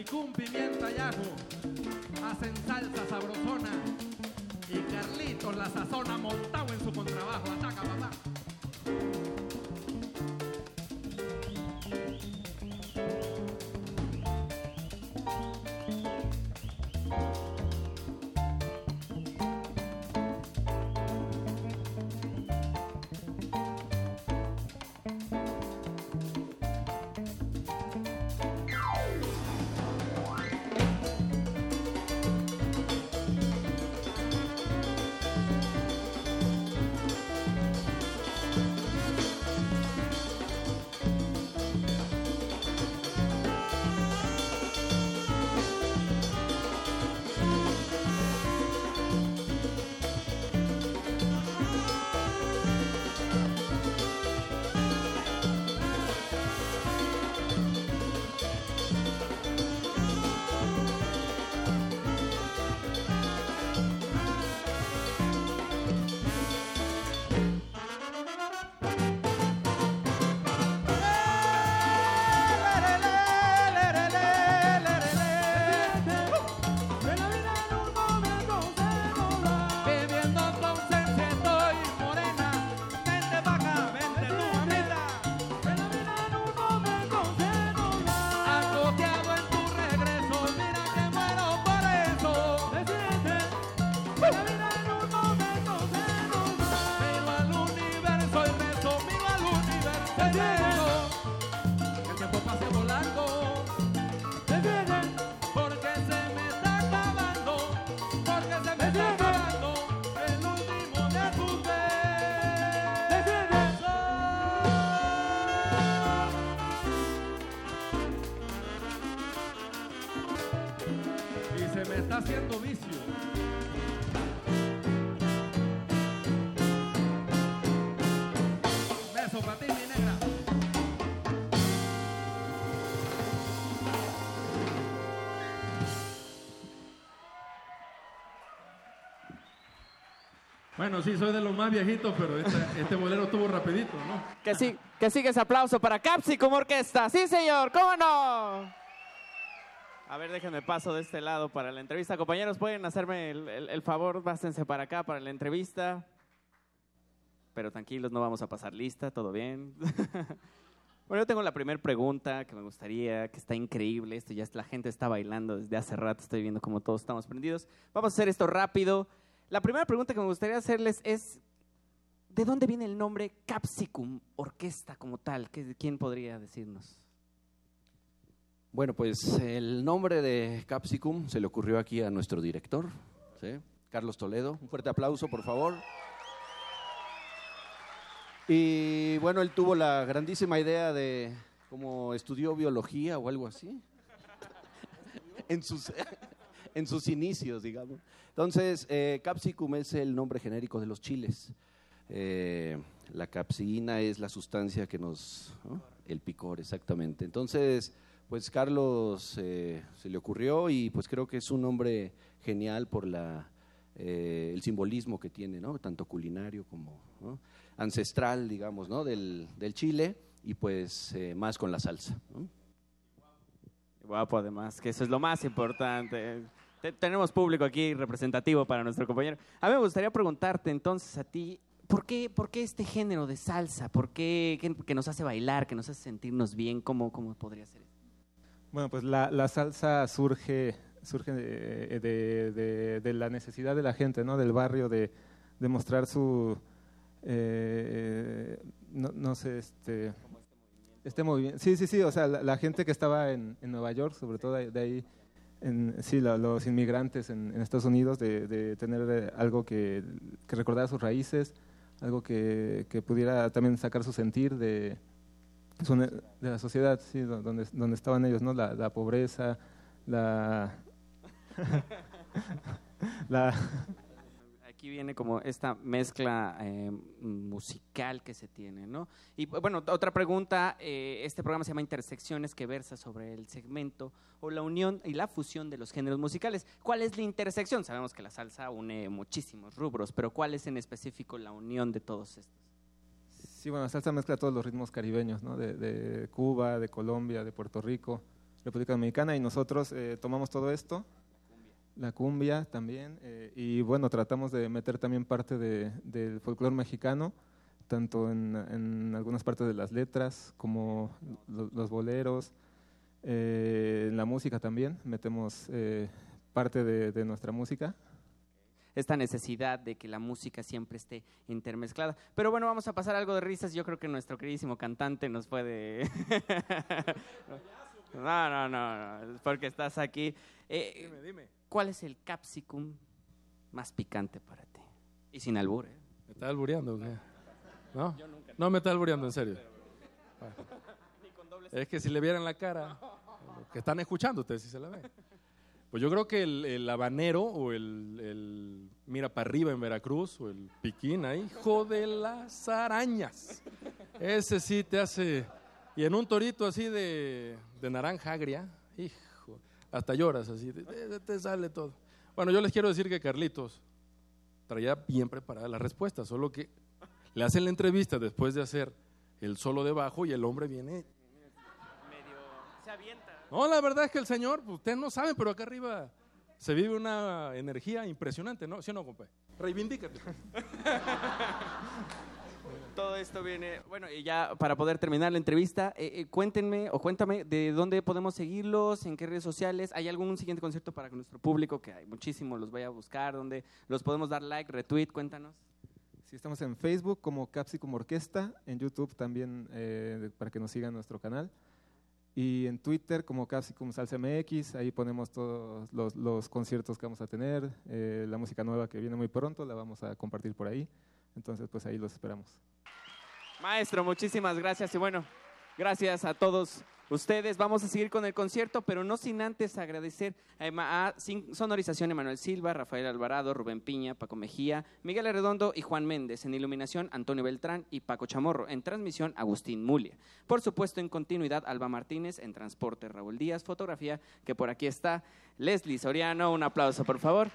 Chicún, pimienta y ajo. Hacen salsa sabrosona. Y Carlitos la sazona Bueno, sí, soy de los más viejitos, pero este, bolero estuvo rapidito, ¿no? Que, sí, que sigue ese aplauso para Capsicum Orquesta. Sí, señor, ¿cómo no? A ver, déjenme paso de este lado para la entrevista. Compañeros, ¿pueden hacerme el, el- favor? Pásense para acá para la entrevista. Pero tranquilos, no vamos a pasar lista, todo bien. bueno, yo tengo la primera pregunta que me gustaría, que está increíble. Esto ya la gente está bailando desde hace rato, estoy viendo cómo todos estamos prendidos. Vamos a hacer esto rápido. La primera pregunta que me gustaría hacerles es, ¿de dónde viene el nombre Capsicum Orquesta como tal? ¿Qué- ¿Quién podría decirnos? Bueno, pues el nombre de Capsicum se le ocurrió aquí a nuestro director. Carlos Toledo. Un fuerte aplauso, por favor. Y bueno, él tuvo la grandísima idea de, como estudió biología o algo así, en sus, en sus inicios, digamos. Entonces, eh, Capsicum es el nombre genérico de los chiles. Eh, la capsina es la sustancia que nos... ¿no? El picor, exactamente. Entonces, pues Carlos eh, se le ocurrió y pues creo que es un nombre genial por la, eh, el simbolismo que tiene, ¿no? Tanto culinario como ancestral, digamos, ¿no? Del, del Chile y pues eh, más con la salsa. Guapo, además, que eso es lo más importante. Te- tenemos público aquí representativo para nuestro compañero. A mí me gustaría preguntarte entonces a ti, ¿por qué, por qué este género de salsa? ¿Por qué que, que nos hace bailar, que nos hace sentirnos bien? ¿Cómo, cómo podría ser? Bueno, pues la, la salsa surge, surge de, de- de- de la necesidad de la gente, ¿no? Del barrio, de, mostrar su, eh, no, no sé, este, este movimiento. Sí, sí, sí, o sea, la, la gente que estaba en, en Nueva York, sobre todo de ahí, en, sí, la- los inmigrantes en, en Estados Unidos, de, tener eh, algo que, que recordara sus raíces, algo que, pudiera también sacar su sentir de, de la sociedad, sí, do- donde, donde estaban ellos, ¿no? La, la pobreza, la... la Aquí viene como esta mezcla eh, musical que se tiene, ¿no? Y bueno, otra pregunta, eh, este programa se llama Intersecciones, que versa sobre el segmento o la unión y la fusión de los géneros musicales. ¿Cuál es la intersección? Sabemos que la salsa une muchísimos rubros, pero ¿cuál es en específico la unión de todos estos? Sí, bueno, la salsa mezcla todos los ritmos caribeños, ¿no? De, de Cuba, de Colombia, de Puerto Rico, República Dominicana, y nosotros eh, tomamos todo esto, la cumbia también, eh, y bueno, tratamos de meter también parte de- del folclore mexicano, tanto en, en algunas partes de las letras como lo- los boleros, eh, en la música también, metemos eh, parte de, de nuestra música, esta necesidad de que la música siempre esté intermezclada. Pero bueno, vamos a pasar algo de risas. Yo creo que nuestro queridísimo cantante nos puede... no, no, no, no, porque estás aquí. Eh, Dime, dime. ¿Cuál es el capsicum más picante para ti? Y sin albur, ¿eh? ¿Me está albureando? ¿No? No me está albureando, en serio. Es que si le vieran la cara, que están escuchando ustedes si se la ven. Pues yo creo que el, el habanero o el, el mira para arriba en Veracruz o el piquín ahí, hijo de las arañas. Ese sí te hace... Y en un torito así de, de naranja agria, hijo, hasta lloras así, te, sale todo. Bueno, yo les quiero decir que Carlitos traía bien preparada la respuesta, solo que le hacen la entrevista después de hacer el solo de bajo y el hombre viene Se avienta. no, la verdad es que el señor, pues, ustedes no saben, pero acá arriba se vive una energía impresionante, ¿no? ¿Sí o no, compa? Reivindícate. Todo esto viene, bueno, y ya para poder terminar la entrevista, eh, eh, cuéntenme o cuéntame de dónde podemos seguirlos, en qué redes sociales, ¿hay algún siguiente concierto para nuestro público? Que hay muchísimos, los voy a buscar, donde los podemos dar like, retweet, cuéntanos. Sí, estamos en Facebook como Capsicum Orquesta, en YouTube también eh, para que nos sigan nuestro canal. Y en Twitter como Capsicum Salsa MX, ahí ponemos todos los, los conciertos que vamos a tener, eh, la música nueva que viene muy pronto, la vamos a compartir por ahí. Entonces, pues ahí los esperamos. Maestro, muchísimas gracias y bueno, gracias a todos ustedes. Vamos a seguir con el concierto, pero no sin antes agradecer a, Sonorización Emanuel Silva, Rafael Alvarado, Rubén Piña, Paco Mejía, Miguel Arredondo y Juan Méndez. En iluminación, Antonio Beltrán y Paco Chamorro. En transmisión, Agustín Mulia. Por supuesto, en continuidad, Alba Martínez. En transporte, Raúl Díaz. Fotografía, que por aquí está, Leslie Soriano. Un aplauso, por favor.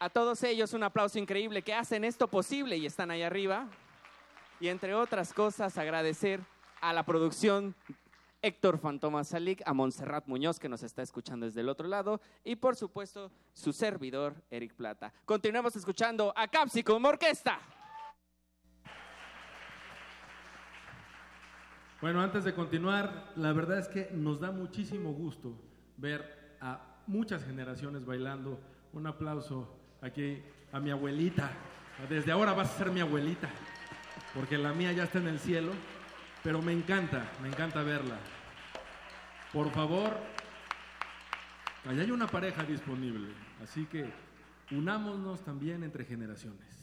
A todos ellos, un aplauso increíble que hacen esto posible y están ahí arriba. Y entre otras cosas, agradecer a la producción Héctor Fantoma Salik, a Montserrat Muñoz, que nos está escuchando desde el otro lado, y por supuesto, su servidor, Eric Plata. Continuemos escuchando a Capsicum Orquesta. Bueno, antes de continuar, la verdad es que nos da muchísimo gusto ver a muchas generaciones bailando. Un aplauso aquí a mi abuelita. Desde ahora vas a ser mi abuelita, porque la mía ya está en el cielo, pero me encanta, me encanta verla. Por favor, allá hay una pareja disponible, así que unámonos también entre generaciones.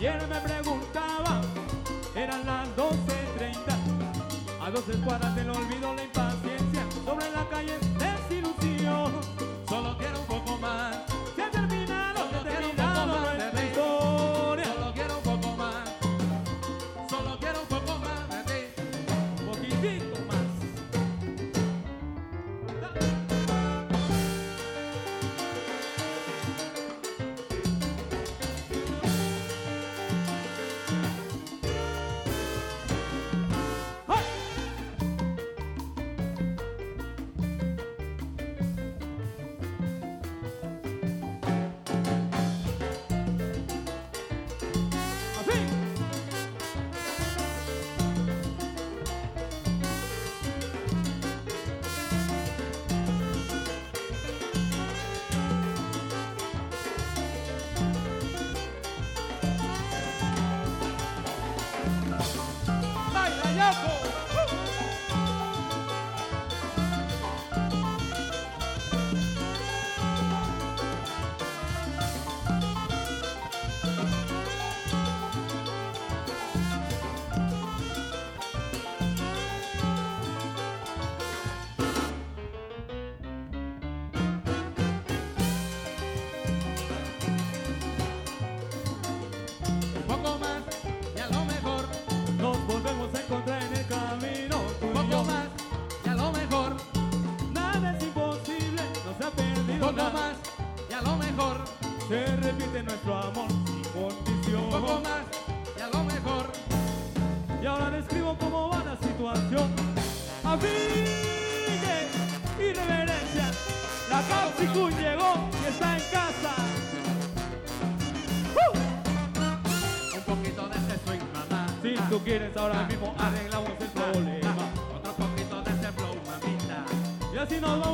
Ayer me preguntaba, eran las 12.30. A dos escuadras te lo olvido tú quieres ahora mismo arreglamos el problema. Otro poquito de ese flow, mamita. Y así nos vamos.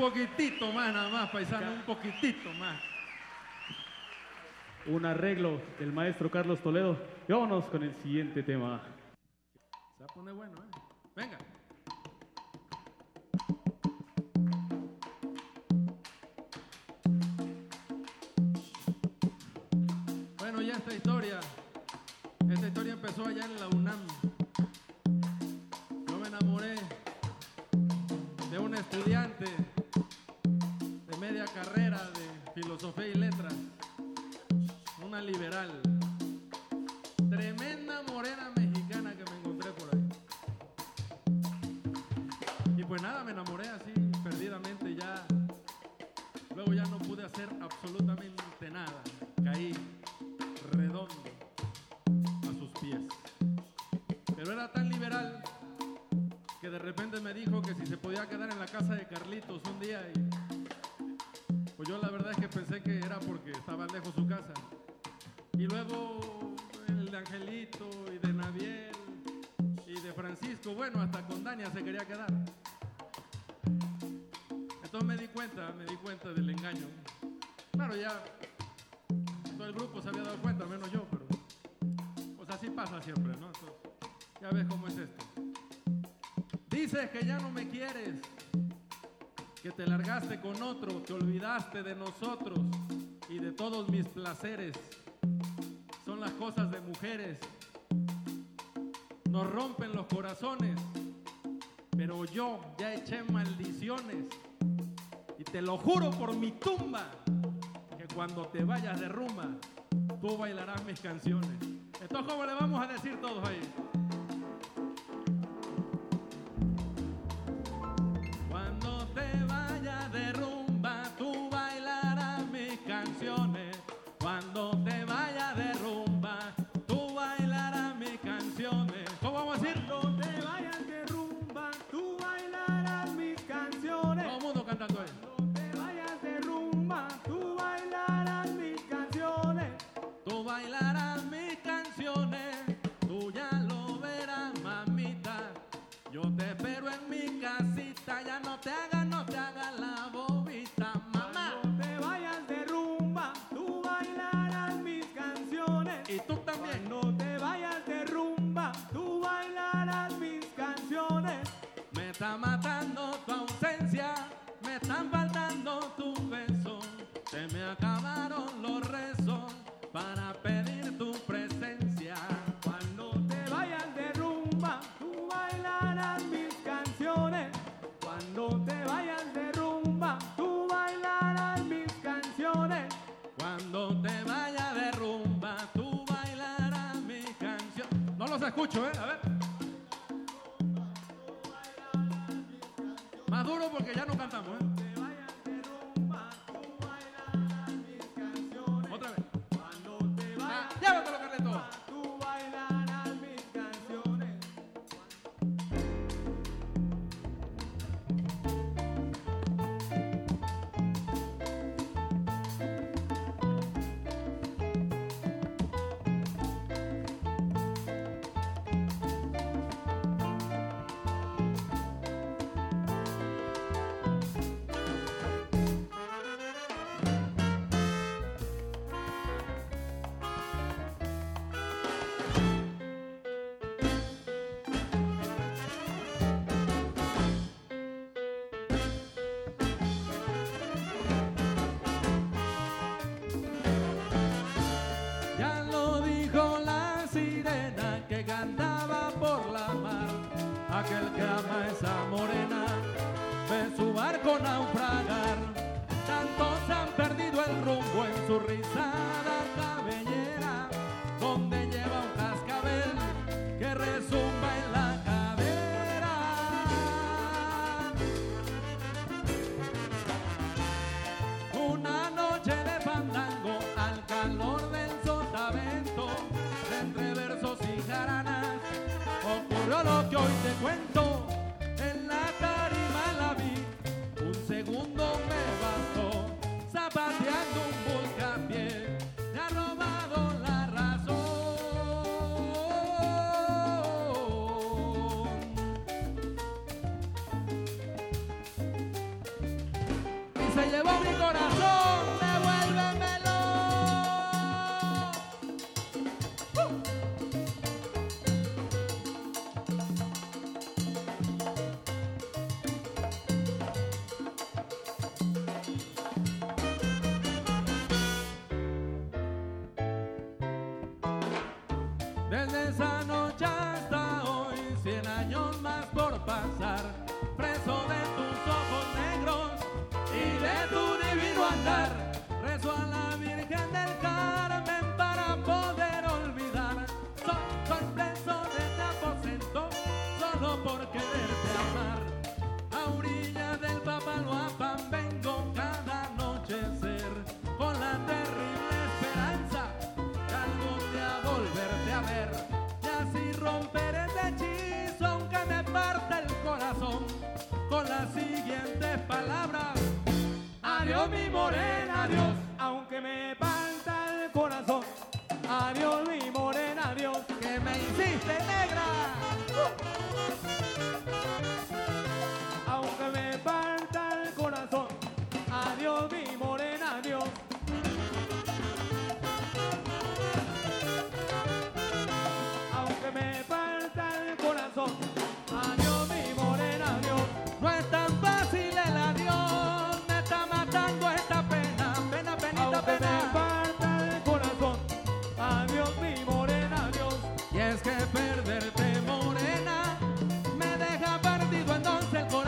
poquitito más nada más, paisano, un poquitito más. Un arreglo del maestro Carlos Toledo. Y vámonos con el siguiente tema. de nosotros y de todos mis placeres. Son las cosas de mujeres. Nos rompen los corazones, pero yo ya eché maldiciones. Y te lo juro por mi tumba, que cuando te vayas de rumba, tú bailarás mis canciones. Entonces, ¿cómo le vamos a decir todos ahí?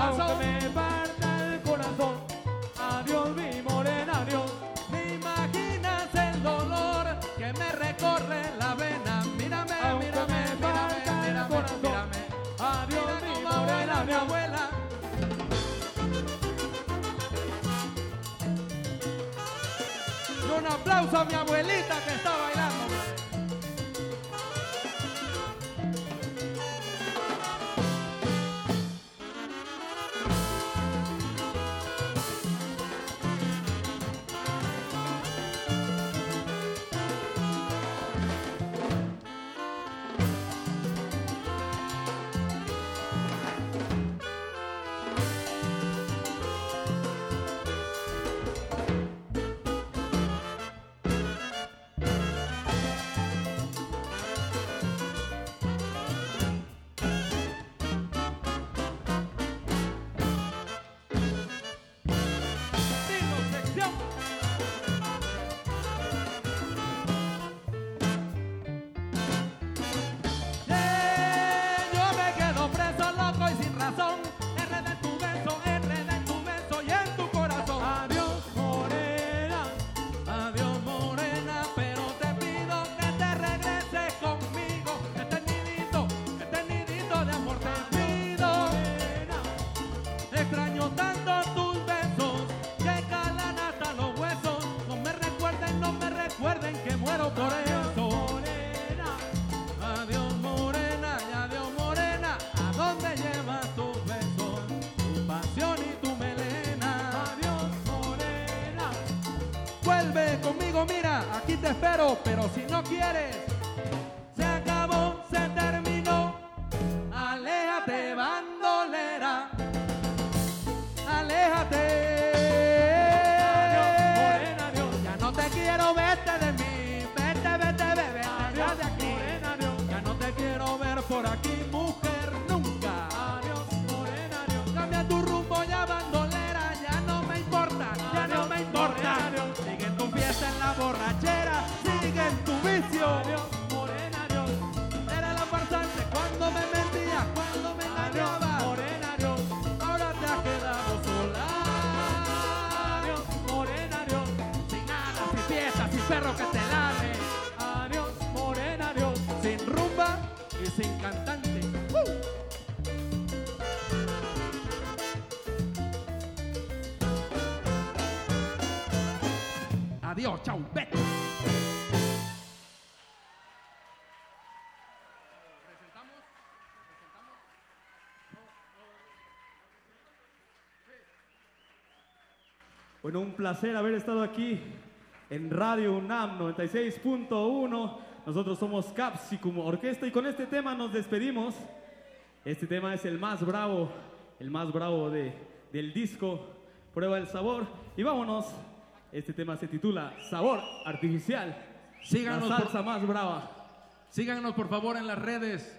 aunque me parta el corazón. Adiós mi morena, adiós. ¿Te imaginas el dolor que me recorre la vena? Mírame, aunque mírame, me mírame, mírame, el corazón. mírame. Adiós mi morena, mi abuela. Un aplauso a mi abuela. te espero, pero si no quieres. Chau, vete. Bueno, un placer haber estado aquí en Radio UNAM 96.1. Nosotros somos Capsicum Orquesta y con este tema nos despedimos. Este tema es el más bravo, el más bravo de, del disco Prueba el Sabor. Y vámonos, este tema se titula Sabor Artificial. Síganos la por- salsa más brava. Síganos por favor en las redes.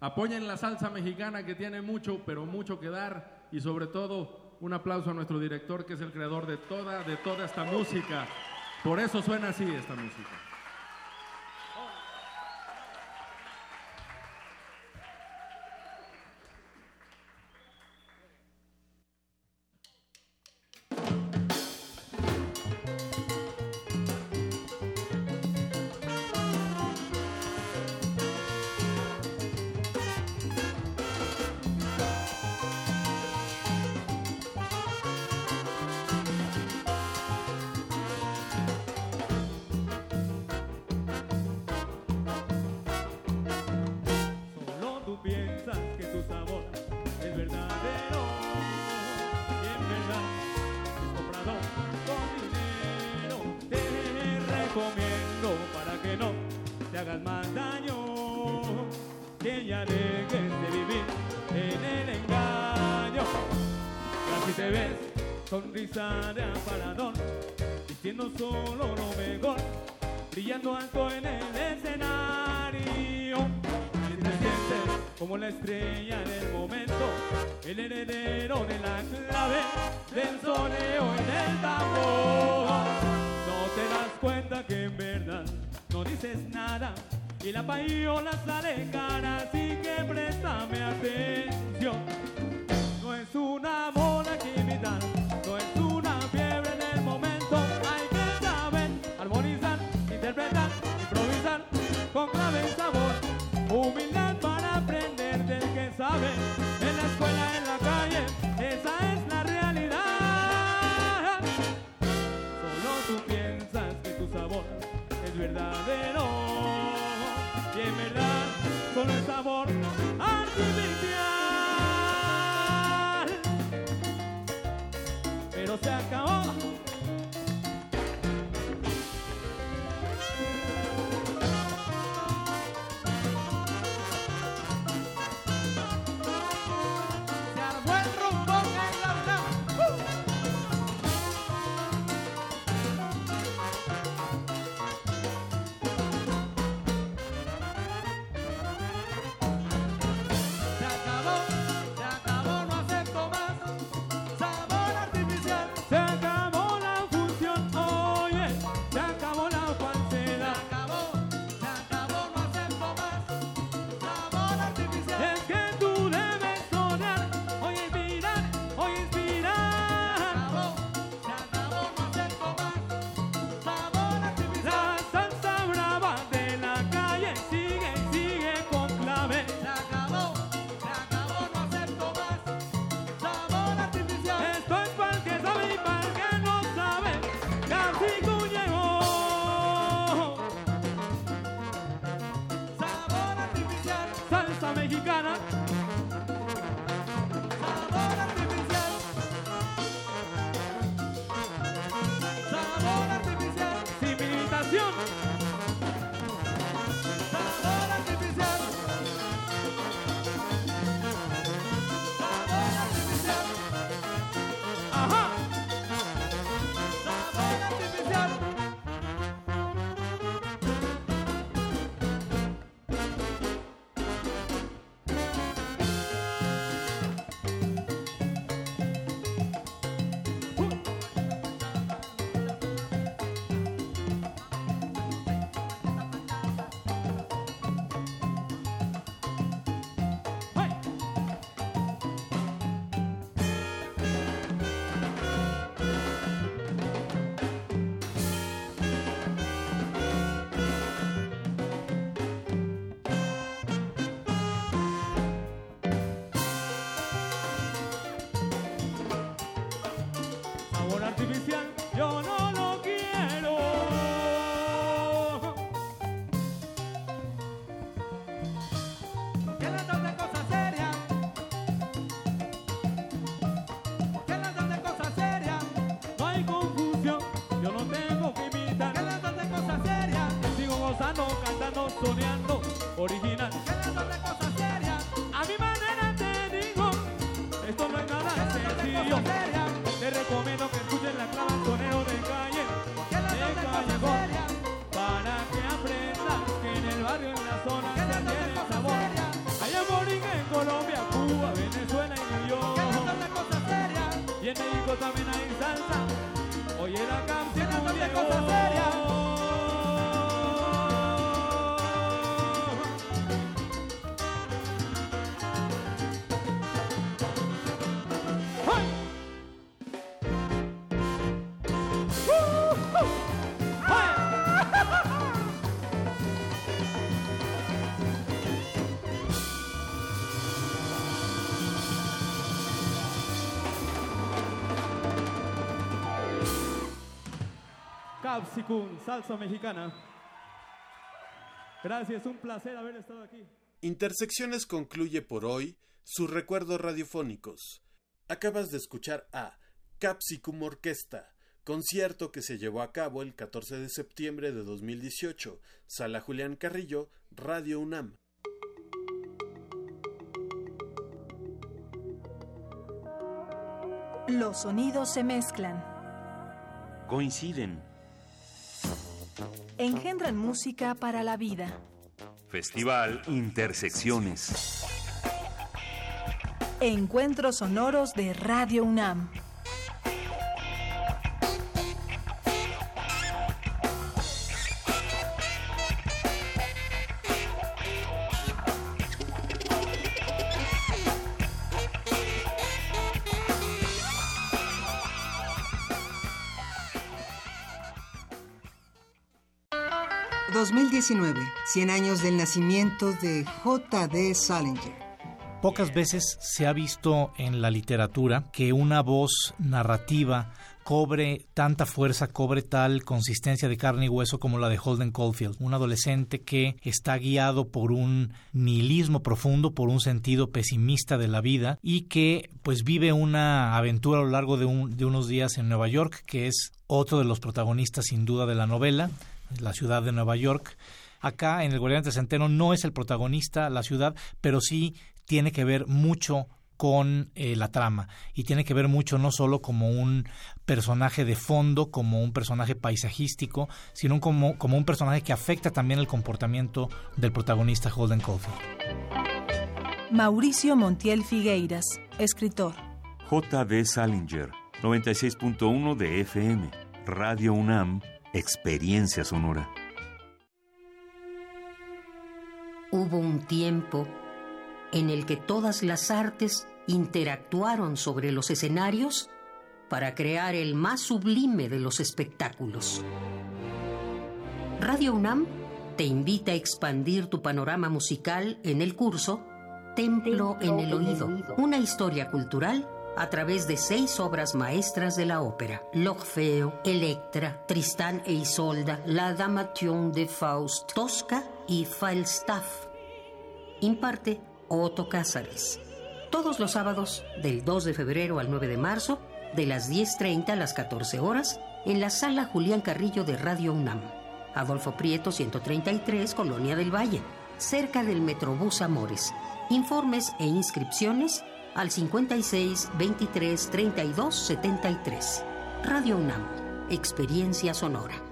Apoyen la salsa mexicana que tiene mucho, pero mucho que dar. Y sobre todo, un aplauso a nuestro director que es el creador de toda, de toda esta música. Por eso suena así esta música. De aparador, diciendo solo lo mejor, brillando alto en el escenario. Si te sientes como la estrella del momento, el heredero de la clave del soneo en el tambor. No te das cuenta que en verdad no dices nada y la payola sale cara, así que préstame atención. No es una moda que Capsicum, salsa mexicana. Gracias, un placer haber estado aquí. Intersecciones concluye por hoy sus recuerdos radiofónicos. Acabas de escuchar a Capsicum Orquesta, concierto que se llevó a cabo el 14 de septiembre de 2018, Sala Julián Carrillo, Radio UNAM. Los sonidos se mezclan, Coinciden. Engendran música para la vida. Festival Intersecciones. Encuentros sonoros de Radio UNAM. ...2019... ...100 años del nacimiento de J.D. Salinger. Pocas veces se ha visto en la literatura que una voz narrativa cobre tanta fuerza, cobre tal consistencia de carne y hueso como la de Holden Caulfield, un adolescente que está guiado por un nihilismo profundo, por un sentido pesimista de la vida y que pues vive una aventura a lo largo de unos días en Nueva York, que es otro de los protagonistas sin duda de la novela, la ciudad de Nueva York. Acá en El Guardián del Centeno no es el protagonista la ciudad, pero sí tiene que ver mucho con eh, la trama y tiene que ver mucho no solo como un personaje de fondo, como un personaje paisajístico, sino como, como un personaje que afecta también el comportamiento del protagonista Holden Caulfield. Mauricio Montiel Figueiras, escritor. J.D. Salinger, 96.1 de FM. Radio UNAM, Experiencia Sonora. Hubo un tiempo en el que todas las artes interactuaron sobre los escenarios para crear el más sublime de los espectáculos. Radio UNAM te invita a expandir tu panorama musical en el curso Templo en el Oído, una historia cultural a través de seis obras maestras de la ópera: L'Orfeo, Electra, Tristán e Isolda, La Damation de Faust, Tosca y Falstaff. Imparte Otto Cázares. Todos los sábados, del 2 de febrero al 9 de marzo, de las 10.30 a las 14 horas, en la sala Julián Carrillo de Radio UNAM. Adolfo Prieto, 133, Colonia del Valle, cerca del Metrobús Amores. Informes e inscripciones al 56 23 32 73. Radio UNAM, Experiencia Sonora.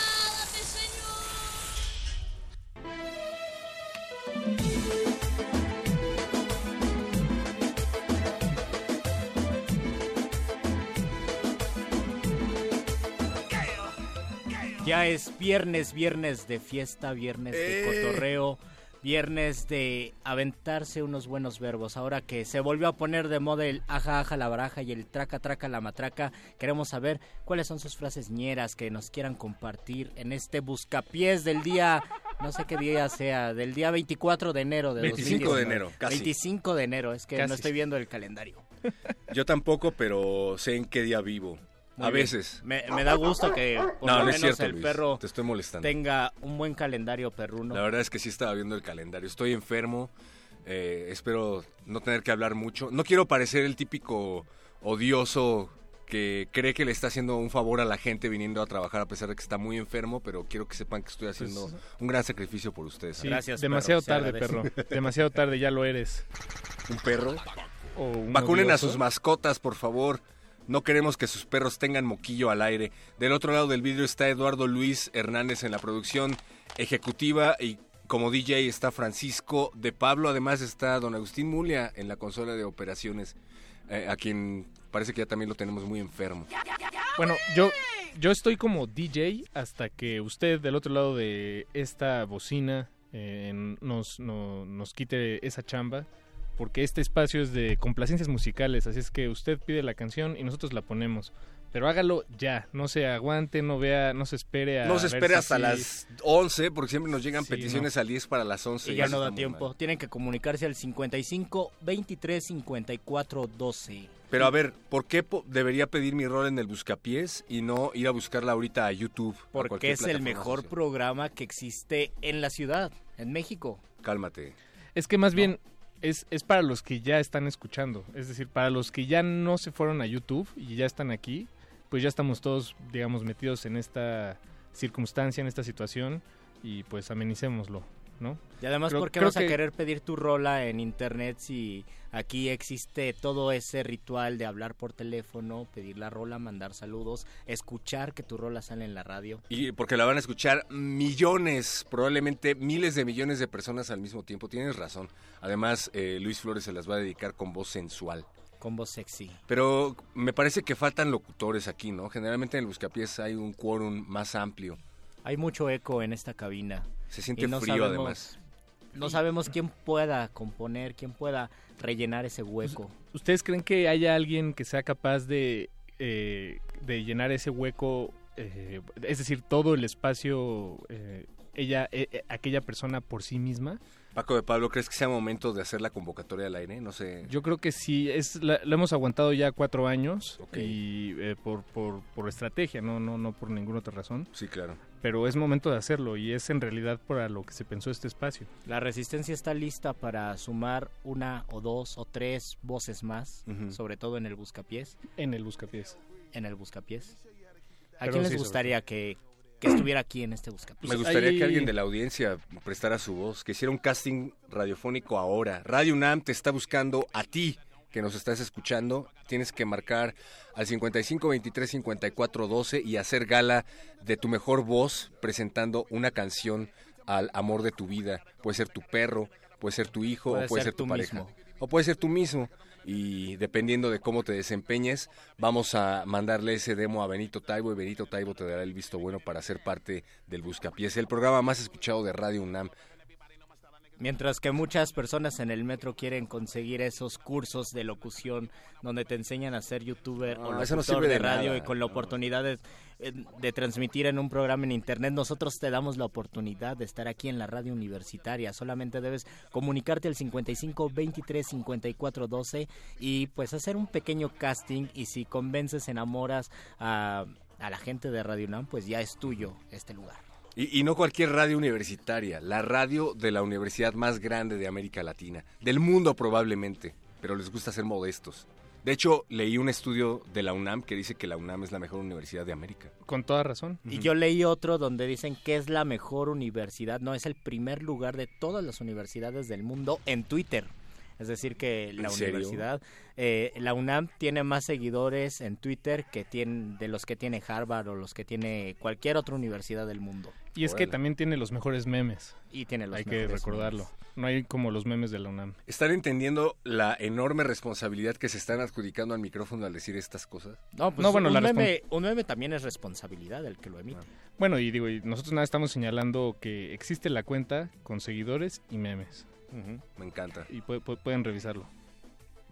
Ya es viernes, viernes de fiesta, viernes de ¡Eh! cotorreo, viernes de aventarse unos buenos verbos. Ahora que se volvió a poner de moda el aja aja la baraja y el traca traca la matraca, queremos saber cuáles son sus frases ñeras que nos quieran compartir en este buscapiés del día, no sé qué día sea, del día 24 de enero de 25 de enero, casi. 25 de enero, es que Casi. no estoy viendo el calendario. Yo tampoco, pero sé en qué día vivo. Muy a bien. veces. Me, me da gusto que por No, lo no es menos cierto, el Luis, perro te estoy molestando. tenga un buen calendario perruno. La verdad es que sí estaba viendo el calendario. Estoy enfermo. eh, espero no tener que hablar mucho. No quiero parecer el típico odioso que cree que le está haciendo un favor a la gente viniendo a trabajar a pesar de que está muy enfermo, pero quiero que sepan que estoy haciendo Pues- un gran sacrificio por ustedes. Sí, demasiado tarde, perro. Demasiado tarde, ya lo eres. ¿Un perro? O un Vacunen a odioso. sus mascotas, por favor. No queremos que sus perros tengan moquillo al aire. Del otro lado del vidrio está Eduardo Luis Hernández en la producción ejecutiva y como DJ está Francisco de Pablo. Además está don Agustín Mulia en la consola de operaciones, eh, a quien parece que ya también lo tenemos muy enfermo. Bueno, yo, yo estoy como DJ hasta que usted del otro lado de esta bocina eh, nos, no- nos quite esa chamba. Porque este espacio es de complacencias musicales, así es que usted pide la canción y nosotros la ponemos. Pero hágalo ya, no se aguante, no vea, no se espere a No se espere hasta las 11, porque siempre nos llegan Sí, peticiones al 10 para las 11. Y ya no da tiempo. mal. Tienen que comunicarse al 55 23 54 12. Pero a ver, ¿por qué po- debería pedir mi rol en el Buscapiés y no ir a buscarla ahorita a YouTube? Porque es el mejor social? programa que existe en la ciudad, en México. Cálmate. Es que más bien es, es para los que ya están escuchando. Es decir, para los que ya no se fueron a YouTube y ya están aquí, pues ya estamos todos, digamos, metidos en esta circunstancia, en esta situación y pues amenicémoslo, ¿no? Y además, Creo- ¿por qué vas a que- querer pedir tu rola en internet si aquí existe todo ese ritual de hablar por teléfono, pedir la rola, mandar saludos, escuchar que tu rola sale en la radio? Y porque la van a escuchar millones, probablemente miles de millones de personas al mismo tiempo. Tienes razón. Además, eh, Luis Flores se las va a dedicar con voz sensual. Con voz sexy. Pero me parece que faltan locutores aquí, ¿no? Generalmente en el Buscapiés hay un quórum más amplio. Hay mucho eco en esta cabina. Se siente no frío, sabemos- además. No sabemos quién pueda componer, quién pueda rellenar ese hueco. ¿Ustedes creen que haya alguien que sea capaz de, eh, de llenar ese hueco, eh, es decir, todo el espacio, eh, ella, eh, eh, aquella persona por sí misma? Paco de Pablo, ¿crees que sea momento de hacer la convocatoria al aire? No sé. Yo creo que sí, es la- lo hemos aguantado ya cuatro años y eh, por, por, por estrategia, no, no, no por ninguna otra razón. Sí, claro. Pero es momento de hacerlo y es en realidad para lo que se pensó este espacio. La resistencia está lista para sumar una o dos o tres voces más, sobre todo en el buscapiés. En el buscapiés. En el buscapiés. ¿A Pero quién les sí, gustaría que, que estuviera aquí en este buscapiés? Me gustaría que alguien de la audiencia prestara su voz, que hiciera un casting radiofónico ahora. Radio UNAM te está buscando a ti que nos estás escuchando. Tienes que marcar al 55 23 54 12 y hacer gala de tu mejor voz presentando una canción al amor de tu vida. Puede ser tu perro, puede ser tu hijo Puede o puede ser ser tu pareja. mismo. O puede ser tú mismo. Y dependiendo de cómo te desempeñes, vamos a mandarle ese demo a Benito Taibo y Benito Taibo te dará el visto bueno para ser parte del Buscapiés, el programa más escuchado de Radio UNAM. Mientras que muchas personas en el metro quieren conseguir esos cursos de locución donde te enseñan a ser youtuber No, o no locutor sirve de de radio nada, y con la oportunidad de, eh, de transmitir en un programa en internet, nosotros te damos la oportunidad de estar aquí en la radio universitaria. Solamente debes comunicarte al 55 23 54 12 y pues hacer un pequeño casting y si convences, enamoras a, a la gente de Radio UNAM, pues ya es tuyo este lugar. Y, y no cualquier radio universitaria, la radio de la universidad más grande de América Latina, del mundo probablemente, pero les gusta ser modestos. De hecho, leí un estudio de la UNAM que dice que la UNAM es la mejor universidad de América. Con toda razón. Y yo leí otro donde dicen que es la mejor universidad, no es el primer lugar de todas las universidades del mundo en Twitter. Es decir, que la universidad, eh, la UNAM tiene más seguidores en Twitter que tiene, de los que tiene Harvard o los que tiene cualquier otra universidad del mundo. Y es que también tiene los mejores memes. Y tiene los Hay que recordarlo. No hay como los memes de la UNAM. ¿Están entendiendo la enorme responsabilidad que se están adjudicando al micrófono al decir estas cosas? No, pues No, bueno, un, la meme, un meme también es responsabilidad del que lo emite. Bueno, y digo, y nosotros nada estamos señalando que existe la cuenta con seguidores y memes. Me encanta. Y pu- pu- pueden revisarlo.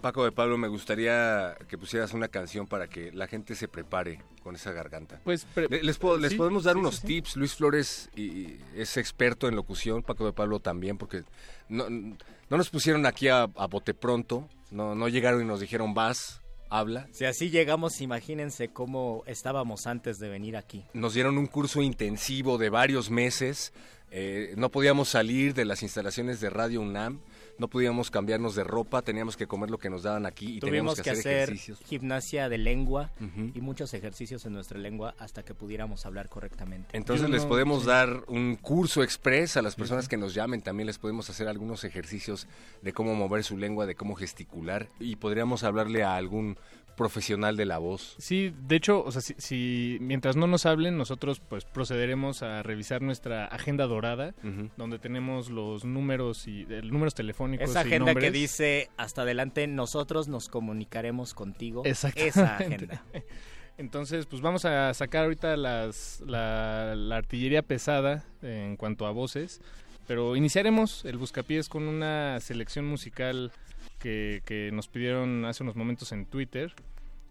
Paco de Pablo, me gustaría que pusieras una canción para que la gente se prepare con esa garganta. Pues les, puedo- les sí, podemos dar sí, unos sí, sí. tips. Luis Flores y- y es experto en locución, Paco de Pablo también, porque no, no nos pusieron aquí a, a bote pronto, no, no llegaron y nos dijeron vas, habla. Si así llegamos, imagínense cómo estábamos antes de venir aquí. Nos dieron un curso intensivo de varios meses. eh, no podíamos salir de las instalaciones de Radio UNAM, no podíamos cambiarnos de ropa, teníamos que comer lo que nos daban aquí y teníamos Tuvimos que, hacer, ejercicios. gimnasia de lengua y muchos ejercicios en nuestra lengua hasta que pudiéramos hablar correctamente. Entonces Yo les no- podemos sí. dar un curso express a las personas que nos llamen, también les podemos hacer algunos ejercicios de cómo mover su lengua, de cómo gesticular y podríamos hablarle a algún profesional de la voz. Sí, de hecho, o sea, si, si- mientras no nos hablen, nosotros pues procederemos a revisar nuestra agenda dorada, donde tenemos los números y eh, números telefónicos Esa y agenda que nombres. dice hasta adelante nosotros nos comunicaremos contigo. Esa agenda. Entonces, pues vamos a sacar ahorita las, la, la artillería pesada en cuanto a voces, pero iniciaremos el Buscapiés con una selección musical que, que nos pidieron hace unos momentos en Twitter.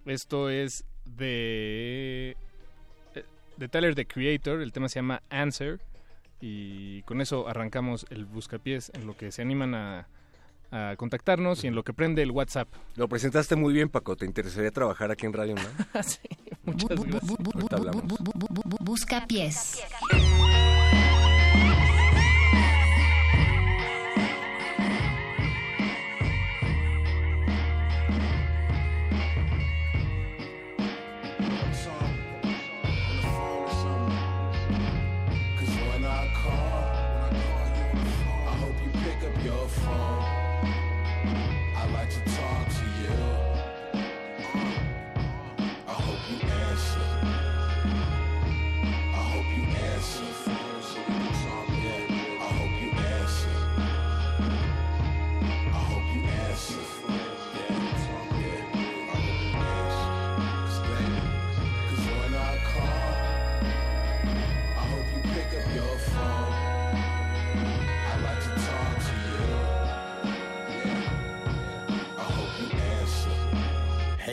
Esto es de, de Tyler, the Creator, el tema se llama Answer, y con eso arrancamos el Buscapiés en lo que se animan a, a contactarnos y en lo que prende el WhatsApp. Lo presentaste muy bien, Paco. ¿Te interesaría trabajar aquí en Radio UNAM? sí, muchas gracias. Busca pies.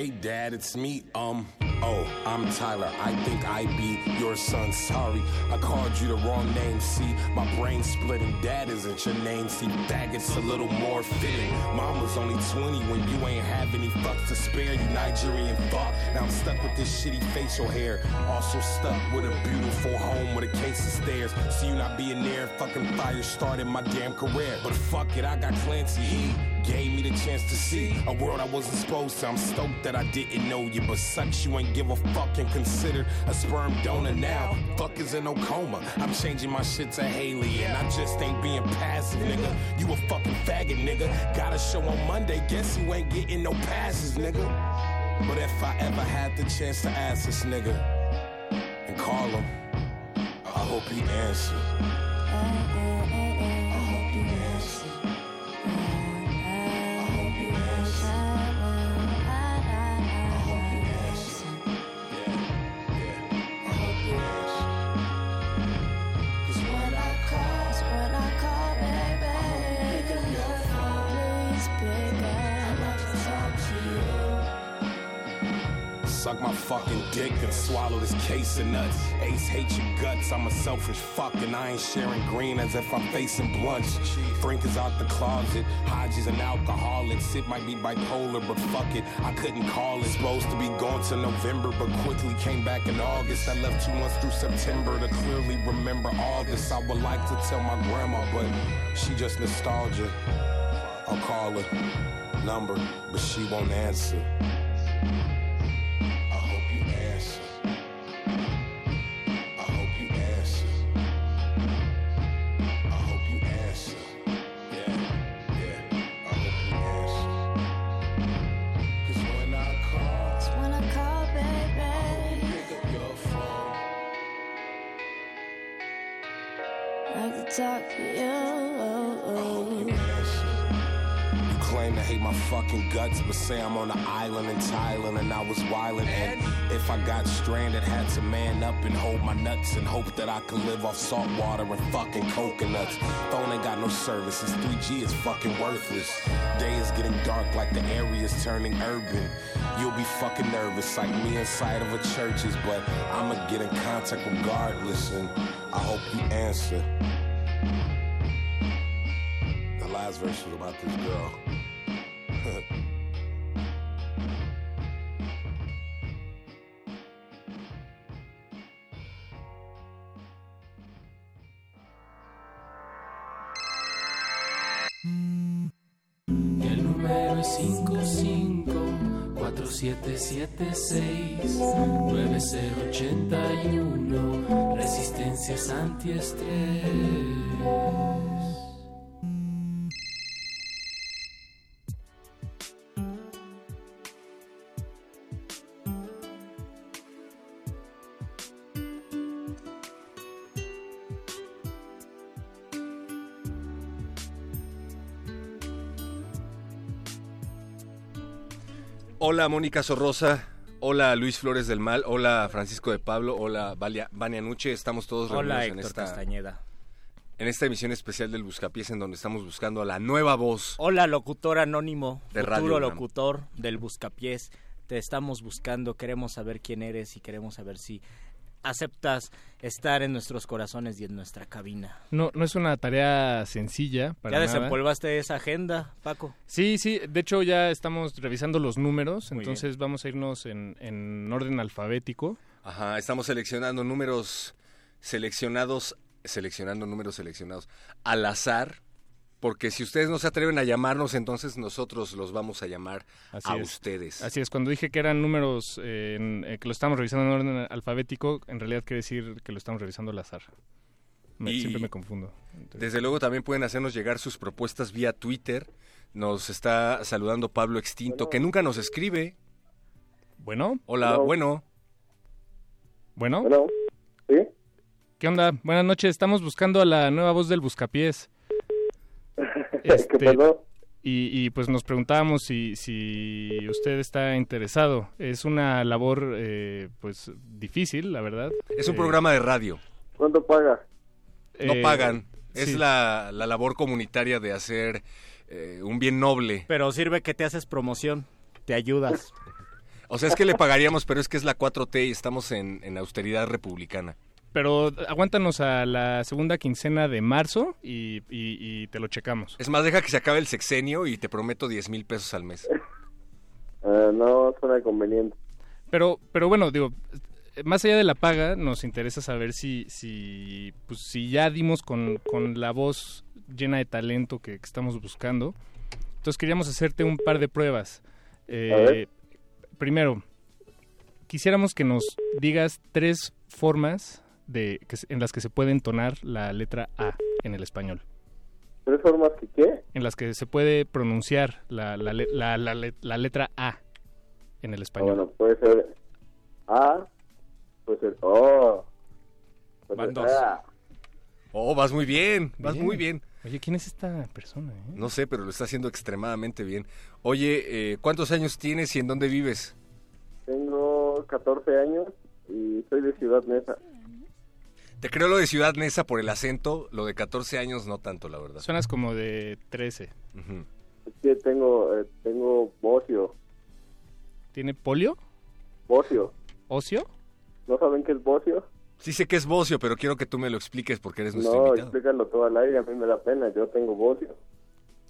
Hey dad, it's me. Um, oh, I'm Tyler. I think I be your son. Sorry, I called you the wrong name. See, my brain splitting. Dad isn't your name. See, faggots a little more fitting. Mom was only 20 when you ain't have any fucks to spare. You Nigerian fuck. Now I'm stuck with this shitty facial hair. Also stuck with a beautiful home with a case of stairs. See you not being there, fucking fire started my damn career. But fuck it, I got Clancy. He gave me the chance to see a world I wasn't supposed to. I'm stoked that I didn't know you, but sucks you ain't give a fuck and considered a sperm donor now. Fuck is in no coma. I'm changing my shit to Haley, and I just ain't being passive, nigga. You a fucking faggot, nigga. Got a show on Monday, guess you ain't getting no passes, nigga. But if I ever had the chance to ask this nigga and call him, I hope he answer. Suck my fucking dick and swallow this case of nuts. Ace hate your guts. I'm a selfish fuck and I ain't sharing green as if I'm facing blunts. Frank is out the closet. Hodges an alcoholic. It might be bipolar, but fuck it. I couldn't call it. Supposed to be gone to November, but quickly came back in August. I left two months through September to clearly remember all this. I would like to tell my grandma, but she just nostalgia. I'll call her number, but she won't answer. My fucking guts, but say I'm on an island in Thailand and I was wildin'. And if I got stranded, had to man up and hold my nuts and hope that I could live off salt water and fucking coconuts. Phone ain't got no service, this 3G is fucking worthless. Day is getting dark like the area's turning urban. You'll be fucking nervous like me inside of a church's, but I'ma get in contact regardless, and I hope you answer. The last verse was about this girl. El número es 55-4776-9081. Resistencias antiestrés. Hola Mónica Sorrosa, hola Luis Flores del Mal, hola Francisco de Pablo, hola Valia, Vania Nuche, estamos todos Hola reunidos en Héctor esta, Castañeda. en esta emisión especial del Buscapiés en donde estamos buscando a la nueva voz. Hola locutor anónimo, De futuro Radio locutor del Buscapiés. Te estamos buscando, queremos saber quién eres y queremos saber si aceptas estar en nuestros corazones y en nuestra cabina. No, no es una tarea sencilla para ¿Ya nada. desempolvaste esa agenda, Paco? Sí, sí, de hecho ya estamos revisando los números, Muy entonces vamos a irnos en, en orden alfabético. Ajá, estamos seleccionando números seleccionados, seleccionando números seleccionados al azar, porque si ustedes no se atreven a llamarnos, entonces nosotros los vamos a llamar Así a es. ustedes. Así es, cuando dije que eran números eh, en- eh, que lo estamos revisando en orden alfabético, en realidad quiere decir que lo estamos revisando al azar. Me- Y- Siempre me confundo. Desde luego también pueden hacernos llegar sus propuestas vía Twitter. Nos está saludando Pablo Extinto, que nunca nos escribe. Bueno. Hola, Hello. bueno. Bueno. ¿Sí? ¿Qué onda? Buenas noches, estamos buscando a la nueva voz del Buscapiés. Este, y, y, pues nos preguntábamos si, si usted está interesado. Es una labor eh, pues difícil, la verdad. Es un Eh, programa de radio. ¿Cuánto paga? No Eh, pagan. Es sí. la, la labor comunitaria de hacer eh, un bien noble. Pero sirve que te haces promoción, te ayudas. O sea, es que le pagaríamos, pero es que es la 4T y estamos en, en austeridad republicana. Pero aguántanos a la segunda quincena de marzo y, y- y te lo checamos. Es más, deja que se acabe el sexenio y te prometo 10 mil pesos al mes. Eh, no suena conveniente. Pero, pero bueno, digo, más allá de la paga, nos interesa saber si, si, pues, si ya dimos con, con la voz llena de talento que, que estamos buscando. Entonces queríamos hacerte un par de pruebas. Eh, A ver. primero, quisiéramos que nos digas tres formas de, que, se- en las que se puede entonar la letra A en el español. ¿Tres formas que qué? En las que se puede pronunciar la, la, la- la le- la letra A en el Ah, español. bueno, puede ser A, puede ser O. puede Van ser dos. A. Oh, vas muy bien, vas Bien. muy bien. Oye, ¿quién es esta persona? eh? No sé, pero lo está haciendo extremadamente bien. Oye, eh, ¿cuántos años tienes y en dónde vives? Tengo 14 años y soy de Ciudad Neza. Te creo lo de Ciudad Neza por el acento, lo de 14 años no tanto, la verdad. Suenas como de 13. Ujú. Es que tengo, eh, tengo bocio. ¿Tiene polio? Bocio. ¿Ocio? ¿No saben qué es bocio? Sí sé que es bocio, pero quiero que tú me lo expliques porque eres nuestro No, invitado. explícalo todo al aire, a mí me da pena, yo tengo bocio.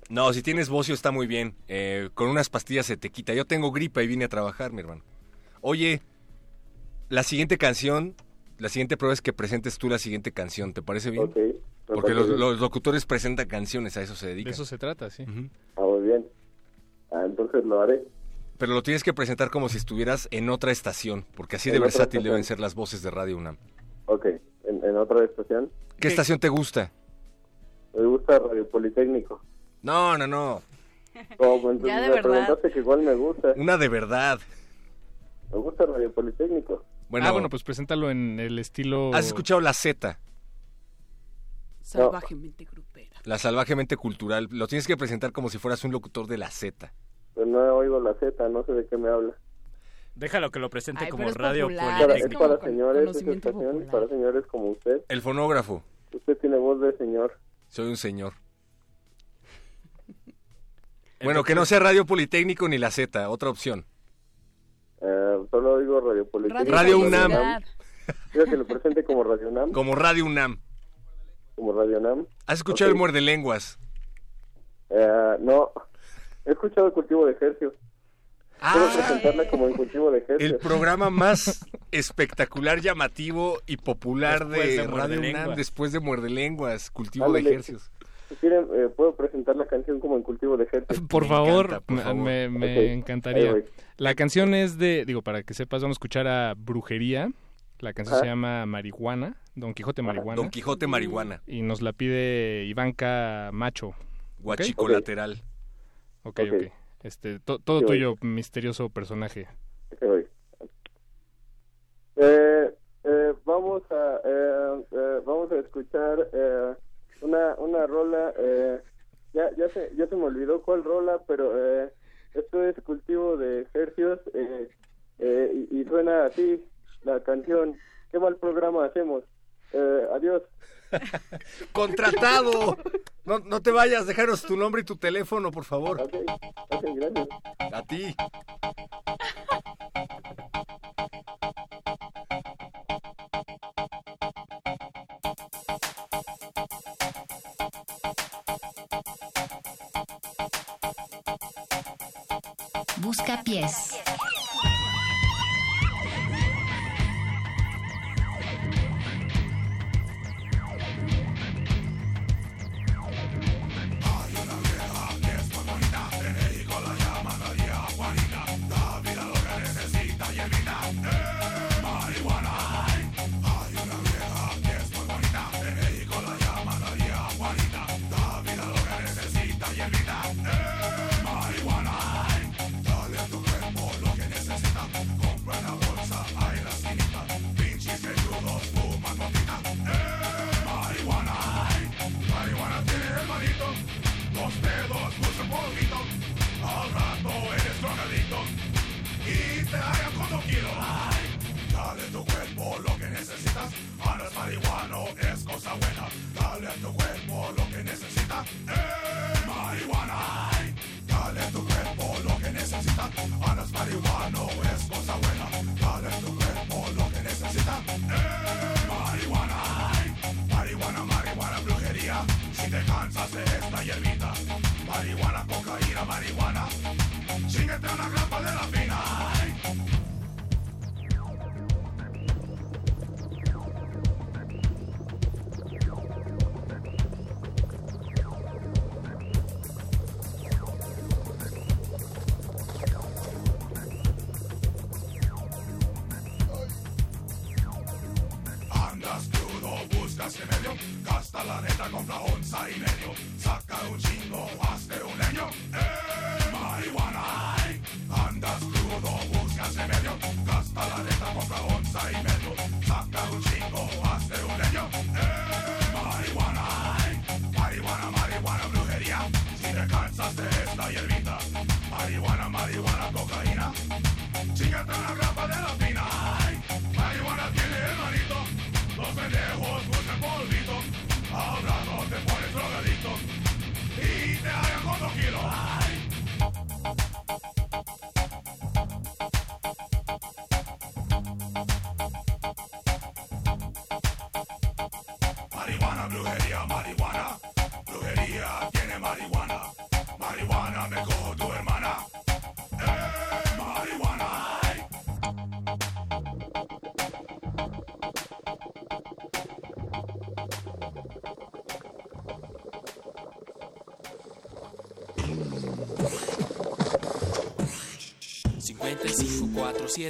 No, si tienes bocio está muy bien. Eh, con unas pastillas se te quita. Yo tengo gripa y vine a trabajar, mi hermano. Oye, la siguiente canción, la siguiente prueba es que presentes tú la siguiente canción. ¿Te parece bien? Ok, Porque los, bien. los locutores presentan canciones, a eso se De dedican. eso se trata, sí. Ah, muy bien. Ah, entonces lo haré. Pero lo tienes que presentar como si estuvieras en otra estación, porque así de versátil estación. deben ser las voces de Radio UNAM. Ok, en, en otra estación. ¿Qué estación te gusta? Me gusta Radio Politécnico. No, no, no. Ya, de me verdad. preguntaste que igual me gusta. Una de verdad. Me gusta Radio Politécnico. Bueno, ah, bueno, pues preséntalo en el estilo... ¿has escuchado la Z? Salvajemente grupera. La salvajemente cultural. Lo tienes que presentar como si fueras un locutor de la Z. Pero no he oído la Z, no sé de qué me habla. Déjalo que lo presente Ay, como es radio popular, Para, político. es para señores, conocimiento estación, para señores como usted. El fonógrafo. Usted tiene voz de señor. Soy un señor. Bueno, que no sea Radio Politécnico ni la Z, otra opción. Eh, solo oigo Radio Politécnico. Radio UNAM. Quiero que lo presente como Radio UNAM. Como Radio UNAM. Como Radio UNAM. ¿Has escuchado Ok. el muerde lenguas? Eh, no, he escuchado el cultivo de ejercios. Quiero presentarla como el cultivo de ejercios. El programa más espectacular, llamativo y popular Después de, de Muerde Radio UNAM Lenguas. después de Muerde Lenguas, cultivo Ándale. de ejercicios. Si quieren, eh, puedo presentar la canción como en cultivo de ejercicios. Por Me favor, encanta, por me- favor. me, me Ok, ahí encantaría. La canción es de, digo, para que sepas, vamos a escuchar a Brujería. La canción Ajá. se llama Marihuana, Don Quijote Marihuana. Don Quijote Marihuana, Y nos la pide Ivanka Macho. guachico lateral. Ok, Ok. ok. Este, to- todo Sí, voy. tuyo, misterioso personaje. Eh, eh, vamos a eh, eh, vamos a escuchar eh, una una rola eh, ya ya se ya se me olvidó cuál rola pero eh, esto es cultivo de ejercicios eh, eh, y, y suena así la canción qué mal programa hacemos eh, adiós ¡Contratado! No, no te vayas, déjanos tu nombre y tu teléfono, por favor. Ok, ok, gracias A ti. Busca pies.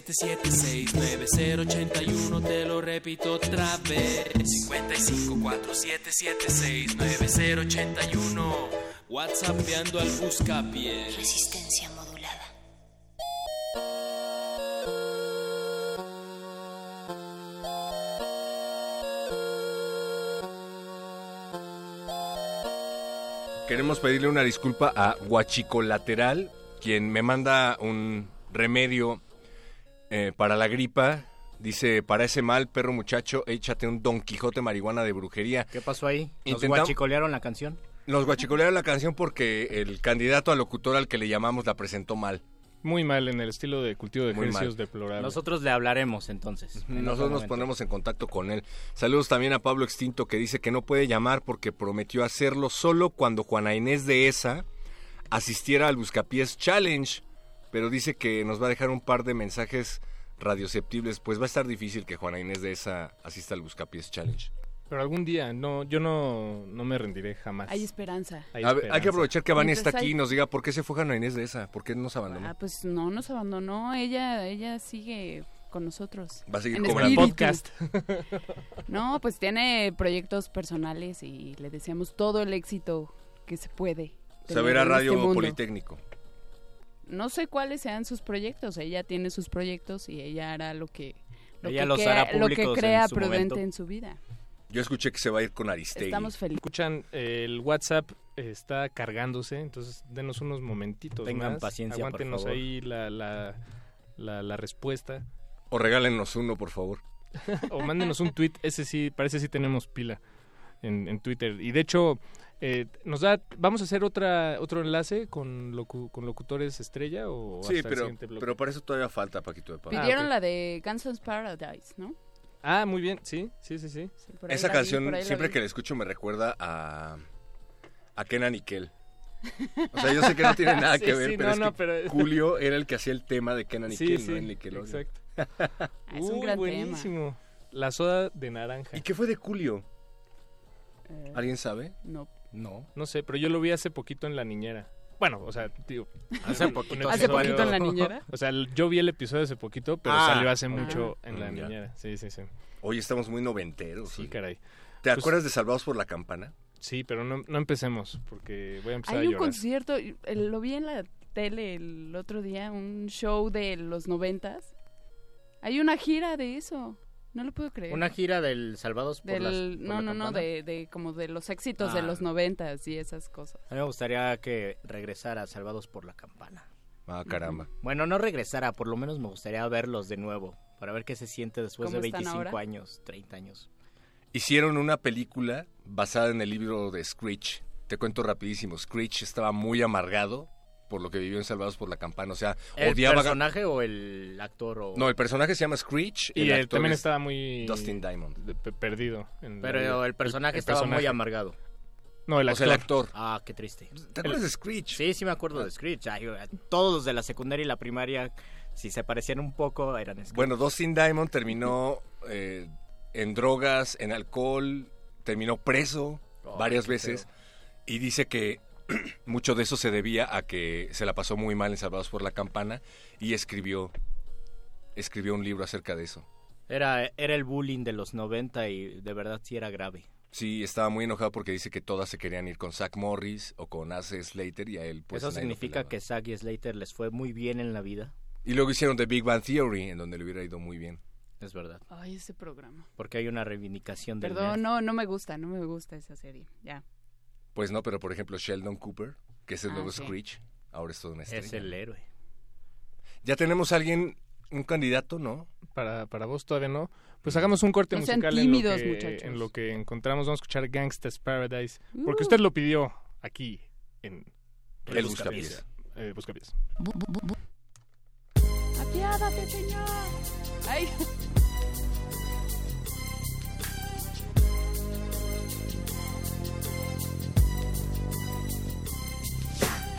57769081 te lo repito otra vez. 5547769081 WhatsAppeando al buscapié. Resistencia modulada. Queremos pedirle una disculpa a Huachicolateral, quien me manda un remedio eh, para la gripa. Dice, para ese mal, perro muchacho, échate un Don Quijote marihuana de brujería. ¿Qué pasó ahí? ¿Nos guachicolearon la canción? Nos guachicolearon la canción porque el candidato a locutor al que le llamamos la presentó mal. Muy mal, en el estilo de cultivo de Muy ejercicios mal. deplorable. Nosotros le hablaremos entonces. en otro Nosotros nos ponemos en contacto con él. Saludos también a Pablo Extinto que dice que no puede llamar porque prometió hacerlo solo cuando Juana Inés de esa asistiera al Buscapiés Challenge, pero dice que nos va a dejar un par de mensajes radioceptibles, pues va a estar difícil que Juana Inés de esa asista al Buscapiés Challenge. Pero algún día, no, yo no, no me rendiré jamás. Hay esperanza. Hay A ver, hay que aprovechar que Vania está aquí y nos diga por qué se fue Juana Inés de esa, por qué nos abandonó. Ah, pues no nos abandonó, ella ella sigue con nosotros. Va a seguir en como espíritu. podcast. No, pues tiene proyectos personales y le deseamos todo el éxito que se puede. Saber a Radio este mundo. Politécnico. No sé cuáles sean sus proyectos, ella tiene sus proyectos y ella hará lo que lo Ella que, los crea- hará lo que en crea su prudente momento. en su vida. Yo escuché que se va a ir con Aristegui. Estamos felices. Escuchan, eh, el WhatsApp está cargándose, entonces denos unos momentitos Tengan más. paciencia, por Aguántenos favor. ahí la, la, la, la respuesta. O regálenos uno, por favor. o mándenos un tweet, ese sí, parece sí tenemos pila en, en Twitter. Y de hecho, eh, nos da, vamos a hacer otra otro enlace con, locu- con locutores estrella o Sí, hasta pero, pero para eso todavía falta, Paquito de Pablo. Pidieron ok. la de Guns Paradise, ¿no? Ah, muy bien, sí, sí, sí, sí. ahí Esa vi, canción, siempre vi. que la escucho, me recuerda a, a Kenan Nickel. O sea, yo sé que no tiene nada Sí, que ver, sí, pero no, es no, que pero- Julio era el que hacía el tema de Kenan Sí, Nickel, sí, no en Nickelodeon. exacto. Es un Uy, gran buenísimo. La soda de naranja. ¿Y qué fue de Julio? Eh, ¿Alguien sabe? no. No, no sé, pero yo lo vi hace poquito en La Niñera. Bueno, o sea, digo... Hace poquito. ¿Hace episodio- poquito en La Niñera? O sea, yo vi el episodio hace poquito, pero Ah, salió hace mucho en La Mm, ya. Niñera. Sí, sí, sí. Hoy estamos muy noventeros. Sí, oye. caray. ¿Te Pues- acuerdas de Salvados por la Campana? Sí, pero no, no empecemos, porque voy a empezar Hay a un concierto, lo vi en la tele el otro día, un show de los noventas. Hay una gira de eso, no lo puedo creer. Una gira del Salvados por Del, las- por no, la no, no, de, de como de los éxitos de Ah. los noventas y esas cosas. A mí me gustaría que regresara Salvados por la Campana. Ah, caramba. Bueno, no regresara, por lo menos me gustaría verlos de nuevo, para ver qué se siente después de ¿Cómo están 25 ahora? años, 30 años. Hicieron una película basada en el libro de Screech. Te cuento rapidísimo. Screech estaba muy amargado por lo que vivió en Salvados por la Campana. O sea, ¿El odiaba... personaje o el actor? O... No, el personaje se llama Screech. Y el él actor también es estaba muy... Dustin Diamond. perdido. en Pero el personaje el estaba muy amargado. No, el O actor. sea, el actor. Ah, qué triste. ¿Te acuerdas de Screech? Sí, sí me acuerdo de Screech. Ay, todos los de la secundaria y la primaria, si se parecían un poco, eran Screech. Bueno, Dustin Diamond terminó eh, en drogas, en alcohol, terminó preso Oh, varias veces y dice que mucho de eso se debía a que se la pasó muy mal en Salvados por la Campana y escribió escribió un libro acerca de eso. Era, era el bullying de los 90 y de verdad sí era grave. Sí, estaba muy enojado porque dice que todas se querían ir con Zach Morris o con Ace Slater y a él pues Eso significa que Zack y Slater les fue muy bien en la vida. Y luego hicieron The Big Bang Theory en donde le hubiera ido muy bien. Es verdad. Ay, ese programa. Porque hay una reivindicación del Perdón, nerd. no, no me gusta, no me gusta esa serie. Ya. Pues no, pero por ejemplo Sheldon Cooper, que es el Ah, nuevo sí. Screech, ahora es todo una estrella. Es el héroe. Ya tenemos a alguien, un candidato, ¿no? Para, para vos todavía no. Pues hagamos un corte No sean musical tímidos, en, lo que, muchachos. en lo que encontramos. Vamos a escuchar Gangsta's Paradise. Porque Uh. usted lo pidió aquí en El Buscapiés. Eh, Buscapiés. Apiádate, señor. Ay.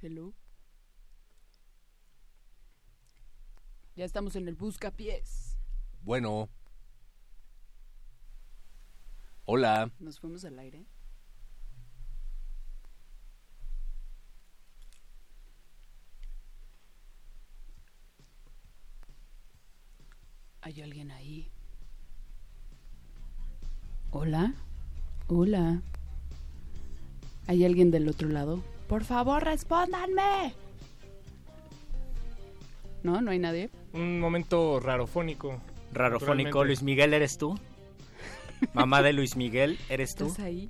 Hello. Ya estamos en el buscapiés. Bueno. Hola. Nos fuimos al aire. ¿Hay alguien ahí? Hola. Hola. ¿Hay alguien del otro lado? Por favor, respóndanme. No, no hay nadie. Un momento rarofónico. Rarofónico. Luis Miguel, ¿eres tú? Mamá de Luis Miguel, ¿eres tú? ¿Estás ahí?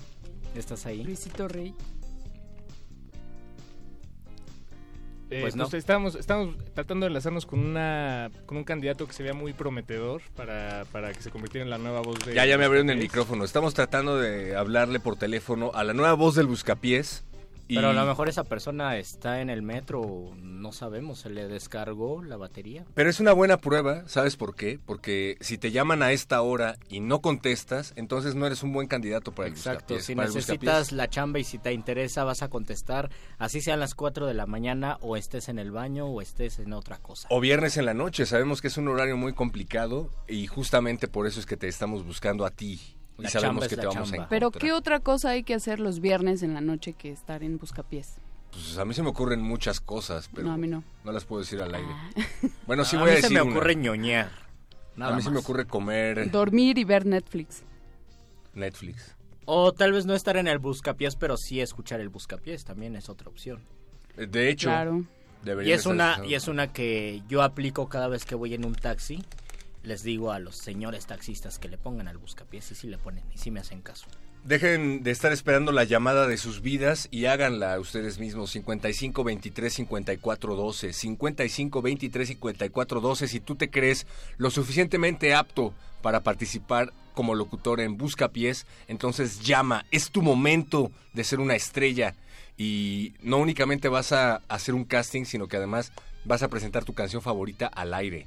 ¿Estás ahí? Luisito Rey. Eh, Pues no. estamos, estamos tratando de enlazarnos con una con un candidato que se vea muy prometedor para, para que se convirtiera en la nueva voz de Ya, ya me abrieron el micrófono. Estamos tratando de hablarle por teléfono a la nueva voz del Buscapiés. Y Pero a lo mejor esa persona está en el metro, no sabemos, se le descargó la batería. Pero es una buena prueba, ¿sabes por qué? Porque si te llaman a esta hora y no contestas, entonces no eres un buen candidato para el Exacto, Buscapiés. si para necesitas la chamba y si te interesa vas a contestar, así sean las 4 de la mañana o estés en el baño o estés en otra cosa. O viernes en la noche, sabemos que es un horario muy complicado y justamente por eso es que te estamos buscando a ti. Y La sabemos que te vamos a encontrar. Pero ¿qué otra cosa hay que hacer los viernes en la noche que estar en Buscapiés? Pues a mí se me ocurren muchas cosas, pero No, a mí no. no las puedo decir al aire. Bueno, sí A voy a mí se me una. ocurre ñoñar, A nada mí se me ocurre comer Dormir y ver Netflix. Netflix. O tal vez no estar en el buscapiés, pero sí escuchar el buscapiés, también es otra opción. Eh, De hecho, Claro. debería Y es una y es una que yo aplico cada vez que voy en un taxi. Les digo a los señores taxistas que le pongan al buscapiés y sí le ponen y sí me hacen caso. Dejen de estar esperando la llamada de sus vidas y háganla ustedes mismos. 55 23 54 12. 55 23 54 12. Si tú te crees lo suficientemente apto para participar como locutor en Buscapiés, entonces llama. Es tu momento de ser una estrella. Y no únicamente vas a hacer un casting, sino que además vas a presentar tu canción favorita al aire.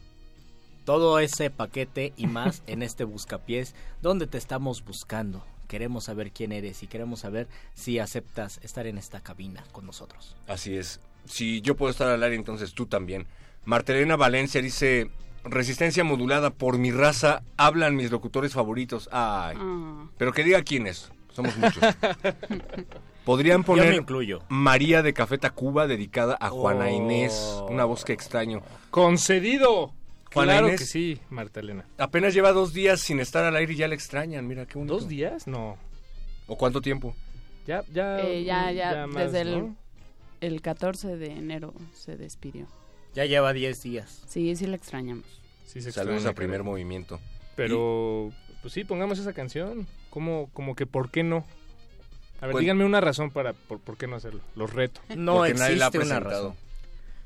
Todo ese paquete y más en este Buscapiés, donde te estamos buscando. Queremos saber quién eres y queremos saber si aceptas estar en esta cabina con nosotros. Así es. Si yo puedo estar al aire, entonces tú también. Martelena Valencia dice, resistencia modulada por mi raza, hablan mis locutores favoritos. Ay, Ah. pero que diga quiénes, somos muchos. Podrían poner incluyo. María de Café Tacuba dedicada a Juana Oh. Inés, una voz que extraño. ¡Concedido! Juana claro Inés. que sí, Marta Elena. Apenas lleva dos días sin estar al aire y ya la extrañan, mira qué bonito. ¿Dos días? No. ¿O cuánto tiempo? Ya, ya. Eh, ya, ya, más, desde el, ¿no? el 14 de enero se despidió. Ya lleva 10 días. Sí, sí la extrañamos. Sí, se Saludos extraña, a primer movimiento. Pero, pues sí, pongamos esa canción. Como, como que, ¿por qué no? A ver, Pues- díganme una razón para, por, por qué no hacerlo. Los reto. No Porque nadie la ha existe una razón.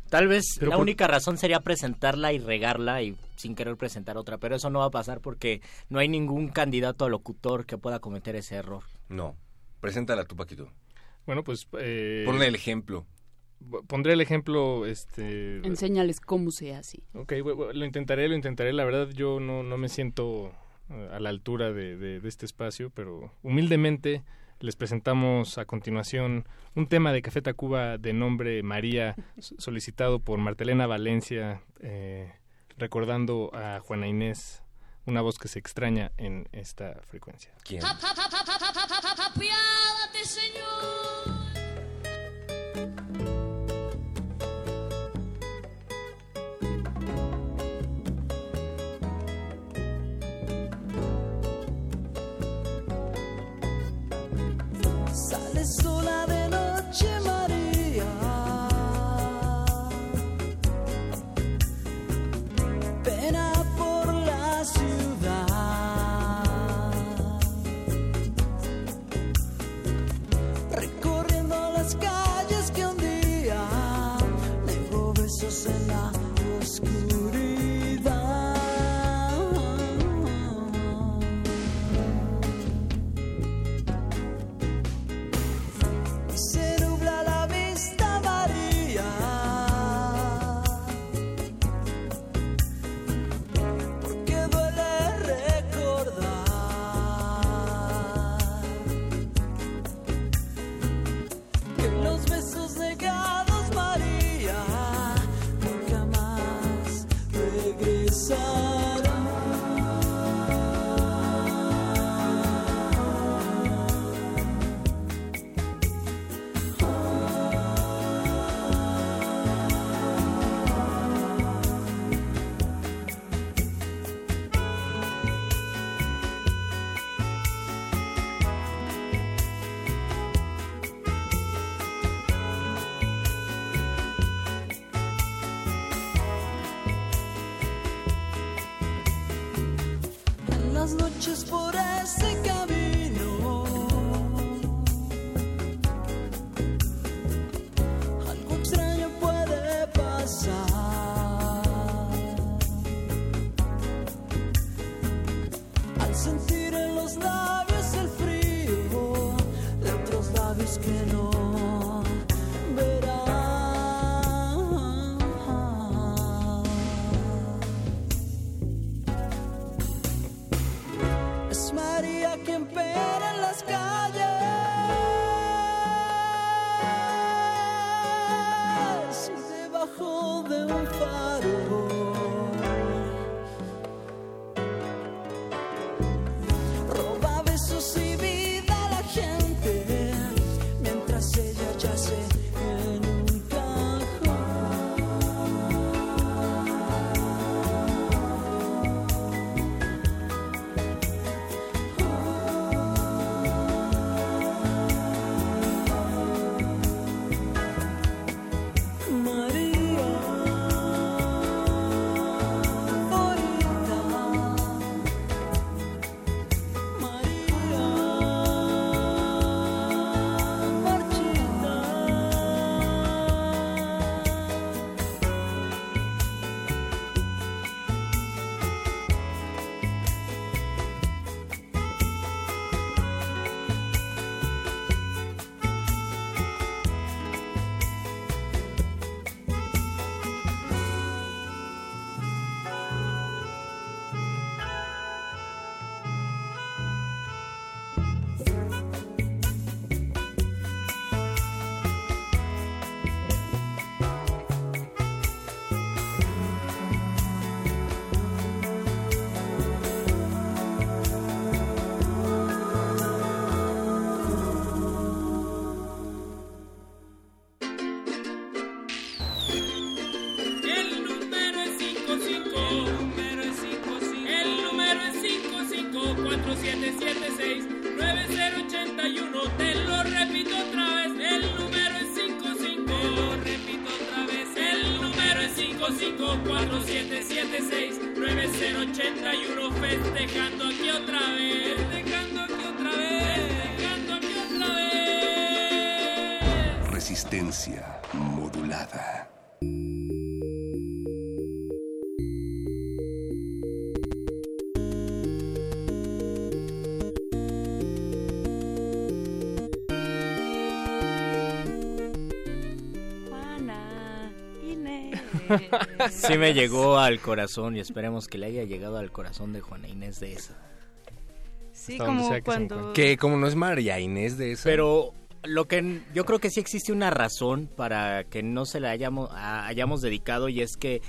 Tal vez Pero la por- única razón sería presentarla y regarla y sin querer presentar otra, pero eso no va a pasar porque no hay ningún candidato a locutor que pueda cometer ese error. No, preséntala tú, Paquito. Bueno, pues... Eh, Ponle el ejemplo. Pondré el ejemplo, este... Enséñales cómo se hace. Ok, lo intentaré, lo intentaré. La verdad, yo no, no me siento eh, a la altura de, de- de este espacio, pero humildemente les presentamos a continuación un tema de Café Tacuba de nombre María, so- solicitado por Martelena Valencia, eh, recordando a Juana Inés, una voz que se extraña en esta frecuencia. ¿Quién? Señor. Resistencia modulada. Juana, Inés. Sí me llegó al corazón y esperemos que le haya llegado al corazón de Juana Inés de esa. Sí, Hasta como cuando... Que como no es María Inés de esa. Pero lo que yo creo que sí existe una razón para que no se la hayamos, a- hayamos dedicado y es que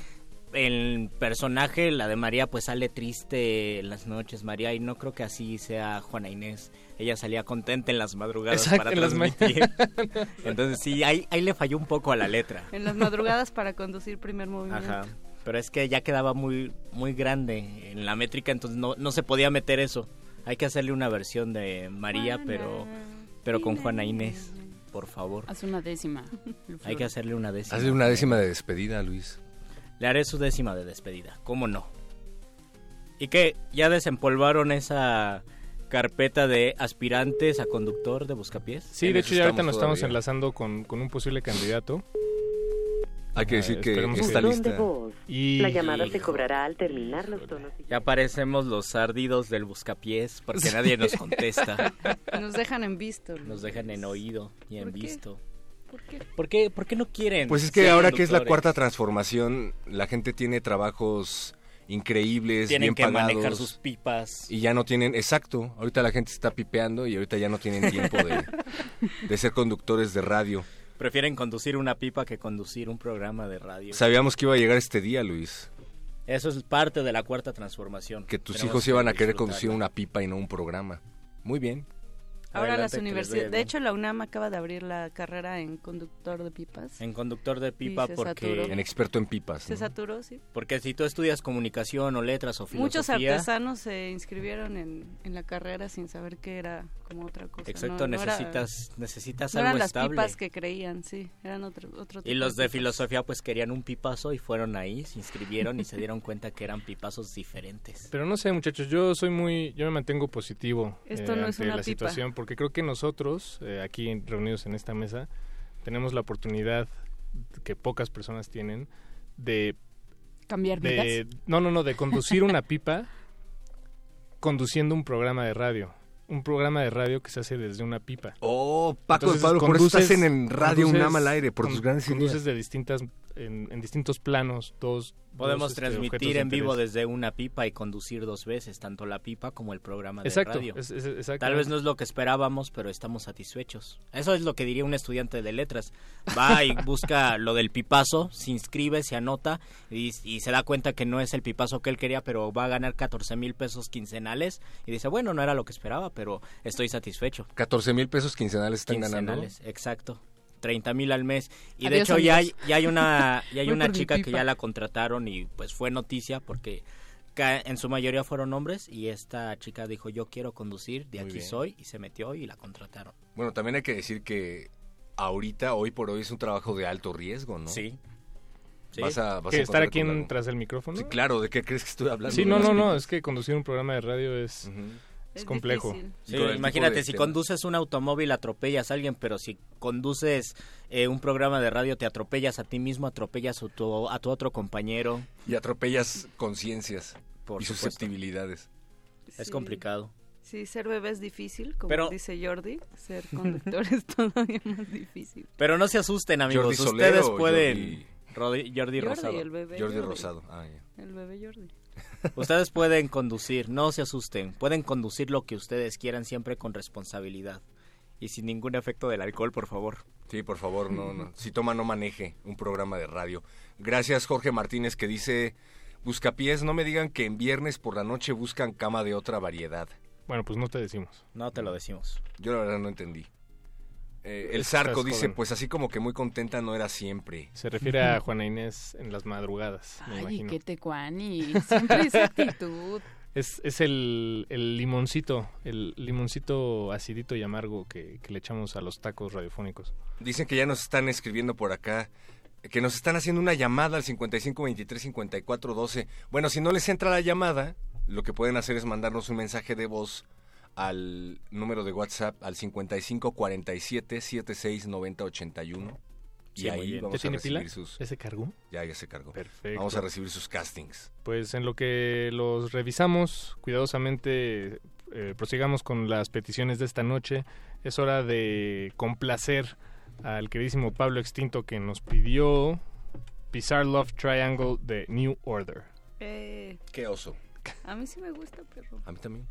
el personaje, la de María, pues sale triste en las noches, María, y no creo que así sea Juana Inés. Ella salía contenta en las madrugadas Exacto, para en las transmitir. Entonces sí, ahí, ahí le falló un poco a la letra. En las madrugadas para conducir primer movimiento. Ajá. Pero es que ya quedaba muy muy grande en la métrica, entonces no, no se podía meter eso. Hay que hacerle una versión de María, pero pero con Juana Inés, por favor. Haz una décima. Hay que hacerle una décima. Hazle una décima de despedida, Luis. Le haré su décima de despedida, ¿cómo no? ¿Y qué? ¿Ya desempolvaron esa carpeta de aspirantes a conductor de Buscapiés? Sí, de hecho ya ahorita nos estamos enlazando con, con un posible candidato. Hay que Ah, decir que está que- lista. Y- La llamada se cobrará al terminar los tonos. Ya parecemos los ardidos del Buscapiés porque nadie nos contesta. Nos dejan en visto. Nos dejan en oído y en visto. ¿Por qué? ¿Por qué, por qué no quieren? Pues es que ser ahora que es la cuarta transformación, la gente tiene trabajos increíbles, Tienen bien que pagados. manejar sus pipas. Y ya no tienen, exacto, ahorita la gente está pipeando y ahorita ya no tienen tiempo de, de ser conductores de radio. Prefieren conducir una pipa que conducir un programa de radio. Sabíamos que iba a llegar este día, Luis, Eso es parte de la cuarta transformación. que tus Tenemos hijos iban a querer conducir una pipa y no un programa. Muy bien. Ahora Adelante, las universidades... De hecho, la UNAM acaba de abrir la carrera en conductor de pipas. En conductor de pipa porque... saturó. En experto en pipas. Se saturó, sí. Porque si tú estudias comunicación o letras o filosofía... Muchos artesanos se inscribieron en, en la carrera sin saber que era como otra cosa. Exacto, No- no era- necesitas, necesitas no algo eran las estable. pipas que creían, sí. Eran otro, otro Y los de filosofía pues querían un pipazo y fueron ahí, se inscribieron y se dieron cuenta que eran pipazos diferentes. Pero no sé, muchachos, yo soy muy, yo me mantengo positivo Esto eh, no es ante una la pipa. situación, porque creo que nosotros, eh, aquí reunidos en esta mesa, tenemos la oportunidad que pocas personas tienen de ¿Cambiar de, vidas? no, no, no, de conducir una pipa conduciendo un programa de radio. Un programa de radio que se hace desde una pipa. Oh, Paco de Entonces, Pablo, por eso estás conduces- en, en Radio conduces- UNAM al aire, por tus grandes Conduces ideas. de distintas, en, en distintos planos, dos... Podemos dos, este, transmitir en vivo desde una pipa y conducir dos veces, tanto la pipa como el programa de Exacto, radio. es- es- exactamente. Tal vez no es lo que esperábamos, pero estamos satisfechos. Eso es lo que diría un estudiante de letras. Va y busca lo del pipazo, se inscribe, se anota y, y se da cuenta que no es el pipazo que él quería, pero va a ganar 14 mil pesos quincenales y dice, bueno, no era lo que esperaba, pero estoy satisfecho. 14 mil pesos quincenales están ganando. Quincenales, exacto. 30 mil al mes. Y de hecho ya hay, ya hay una, ya hay una chica que ya la contrataron y pues fue noticia porque en su mayoría fueron hombres y esta chica dijo yo quiero conducir, de Muy aquí bien. soy y se metió y la contrataron. Bueno, también hay que decir que ahorita, hoy por hoy, es un trabajo de alto riesgo, ¿no? Sí. Sí. Vas a, vas ¿Qué, a estar aquí en- tras el micrófono? Sí, claro, ¿de qué crees que estoy hablando? Sí, no, no, no, es que conducir un programa de radio es, es, complejo. Sí, imagínate, si conduces un automóvil atropellas a alguien, pero si conduces eh, un programa de radio te atropellas a ti mismo, atropellas a tu, a tu otro compañero. Y atropellas conciencias y supuesto. susceptibilidades. Es Sí. complicado. Sí, ser bebé es difícil, como Pero- dice Jordi. Ser conductor es todavía más difícil. Pero no se asusten, amigos. Jordi Ustedes Solero pueden. Jordi- Jordi, Jordi, Rosado. el bebé Jordi Rosado. Ah. El bebé Jordi. Ustedes pueden conducir, no se asusten. Pueden conducir lo que ustedes quieran siempre con responsabilidad. Y sin ningún efecto del alcohol, por favor. Sí, por favor, no, no. Si toma, no maneje un programa de radio. Gracias, Jorge Martínez, que dice: Buscapiés, no me digan que en viernes por la noche buscan cama de otra variedad. Bueno, pues no te decimos. No te lo decimos. Yo la verdad no entendí. Eh, el Zarco dice: joven. Pues así como que muy contenta no era siempre. Se refiere a Juana Inés en las madrugadas, me Ay, imagino. qué tecuani. Siempre esa actitud. Es, es el, el limoncito, el limoncito acidito y amargo que, que le echamos a los tacos radiofónicos. Dicen que ya nos están escribiendo por acá. que nos están haciendo una llamada al 55 23 54 12. Bueno, si no les entra la llamada, lo que pueden hacer es mandarnos un mensaje de voz al número de WhatsApp al 55 47 76 90 81. Y Sí, ahí vamos ¿Ya a recibir pila? sus. ¿Ya se cargó? Ya, ya se cargó. Perfecto. Vamos a recibir sus castings. Pues en lo que los revisamos cuidadosamente, eh, prosigamos con las peticiones de esta noche. Es hora de complacer al queridísimo Pablo Extinto que nos pidió Bizarre Love Triangle de New Order. Eh, Qué oso. a mí sí me gusta, perro. A mí también.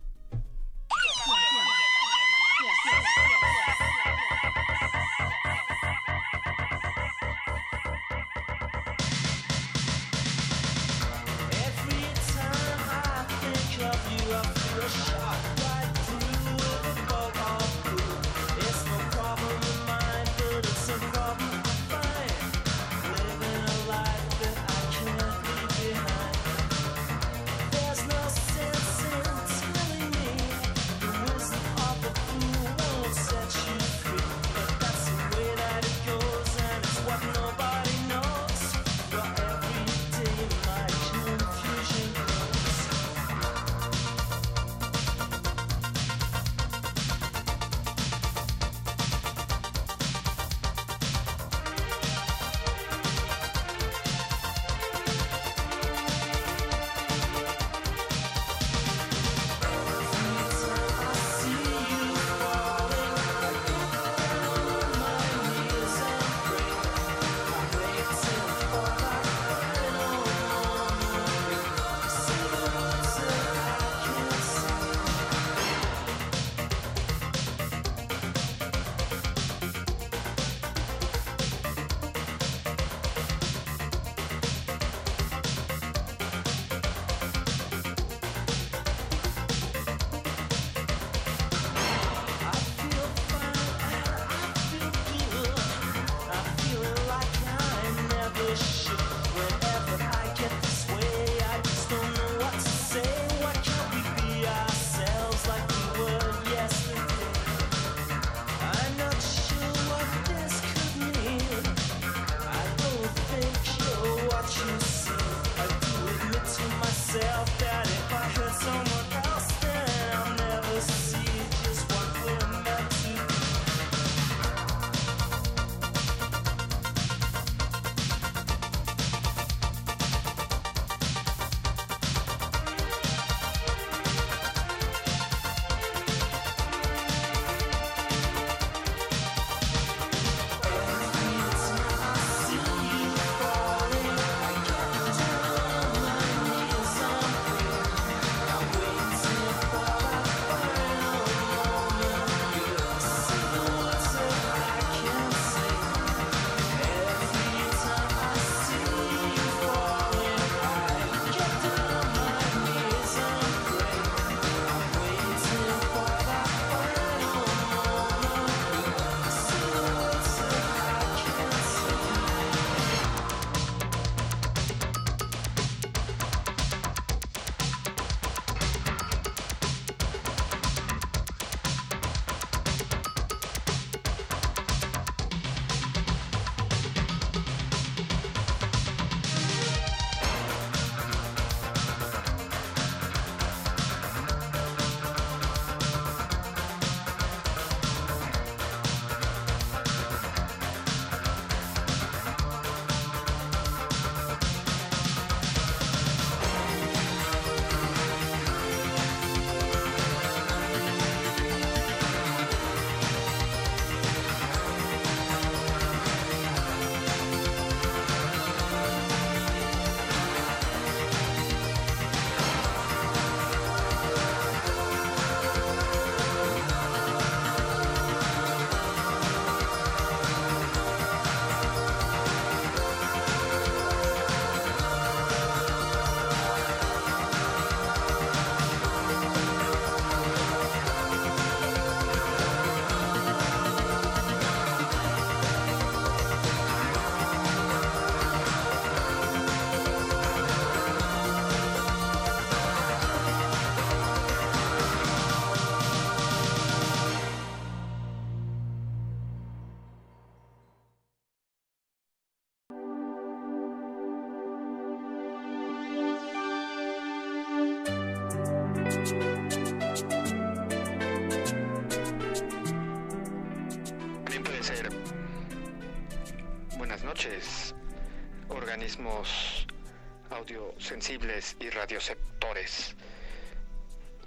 Audiosensibles y radioceptores.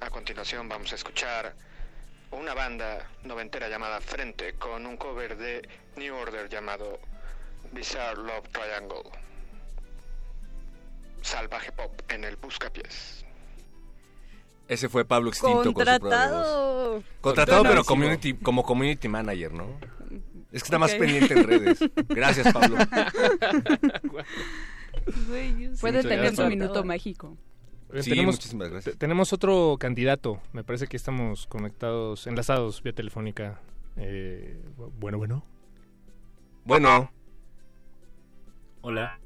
A continuación vamos a escuchar una banda noventera llamada Frente con un cover de New Order llamado Bizarre Love Triangle. Salvaje Pop en el Buscapiés. Ese fue Pablo Extinto con su. Contratado. Contratado, pero community, como community manager, ¿no? Es que está más pendiente en redes. Gracias, Pablo. Puede tener su minuto mágico. Sí, tenemos, muchísimas gracias. te- tenemos otro candidato. Me parece que estamos conectados, enlazados vía telefónica. Eh, bueno, bueno. Bueno. Hola.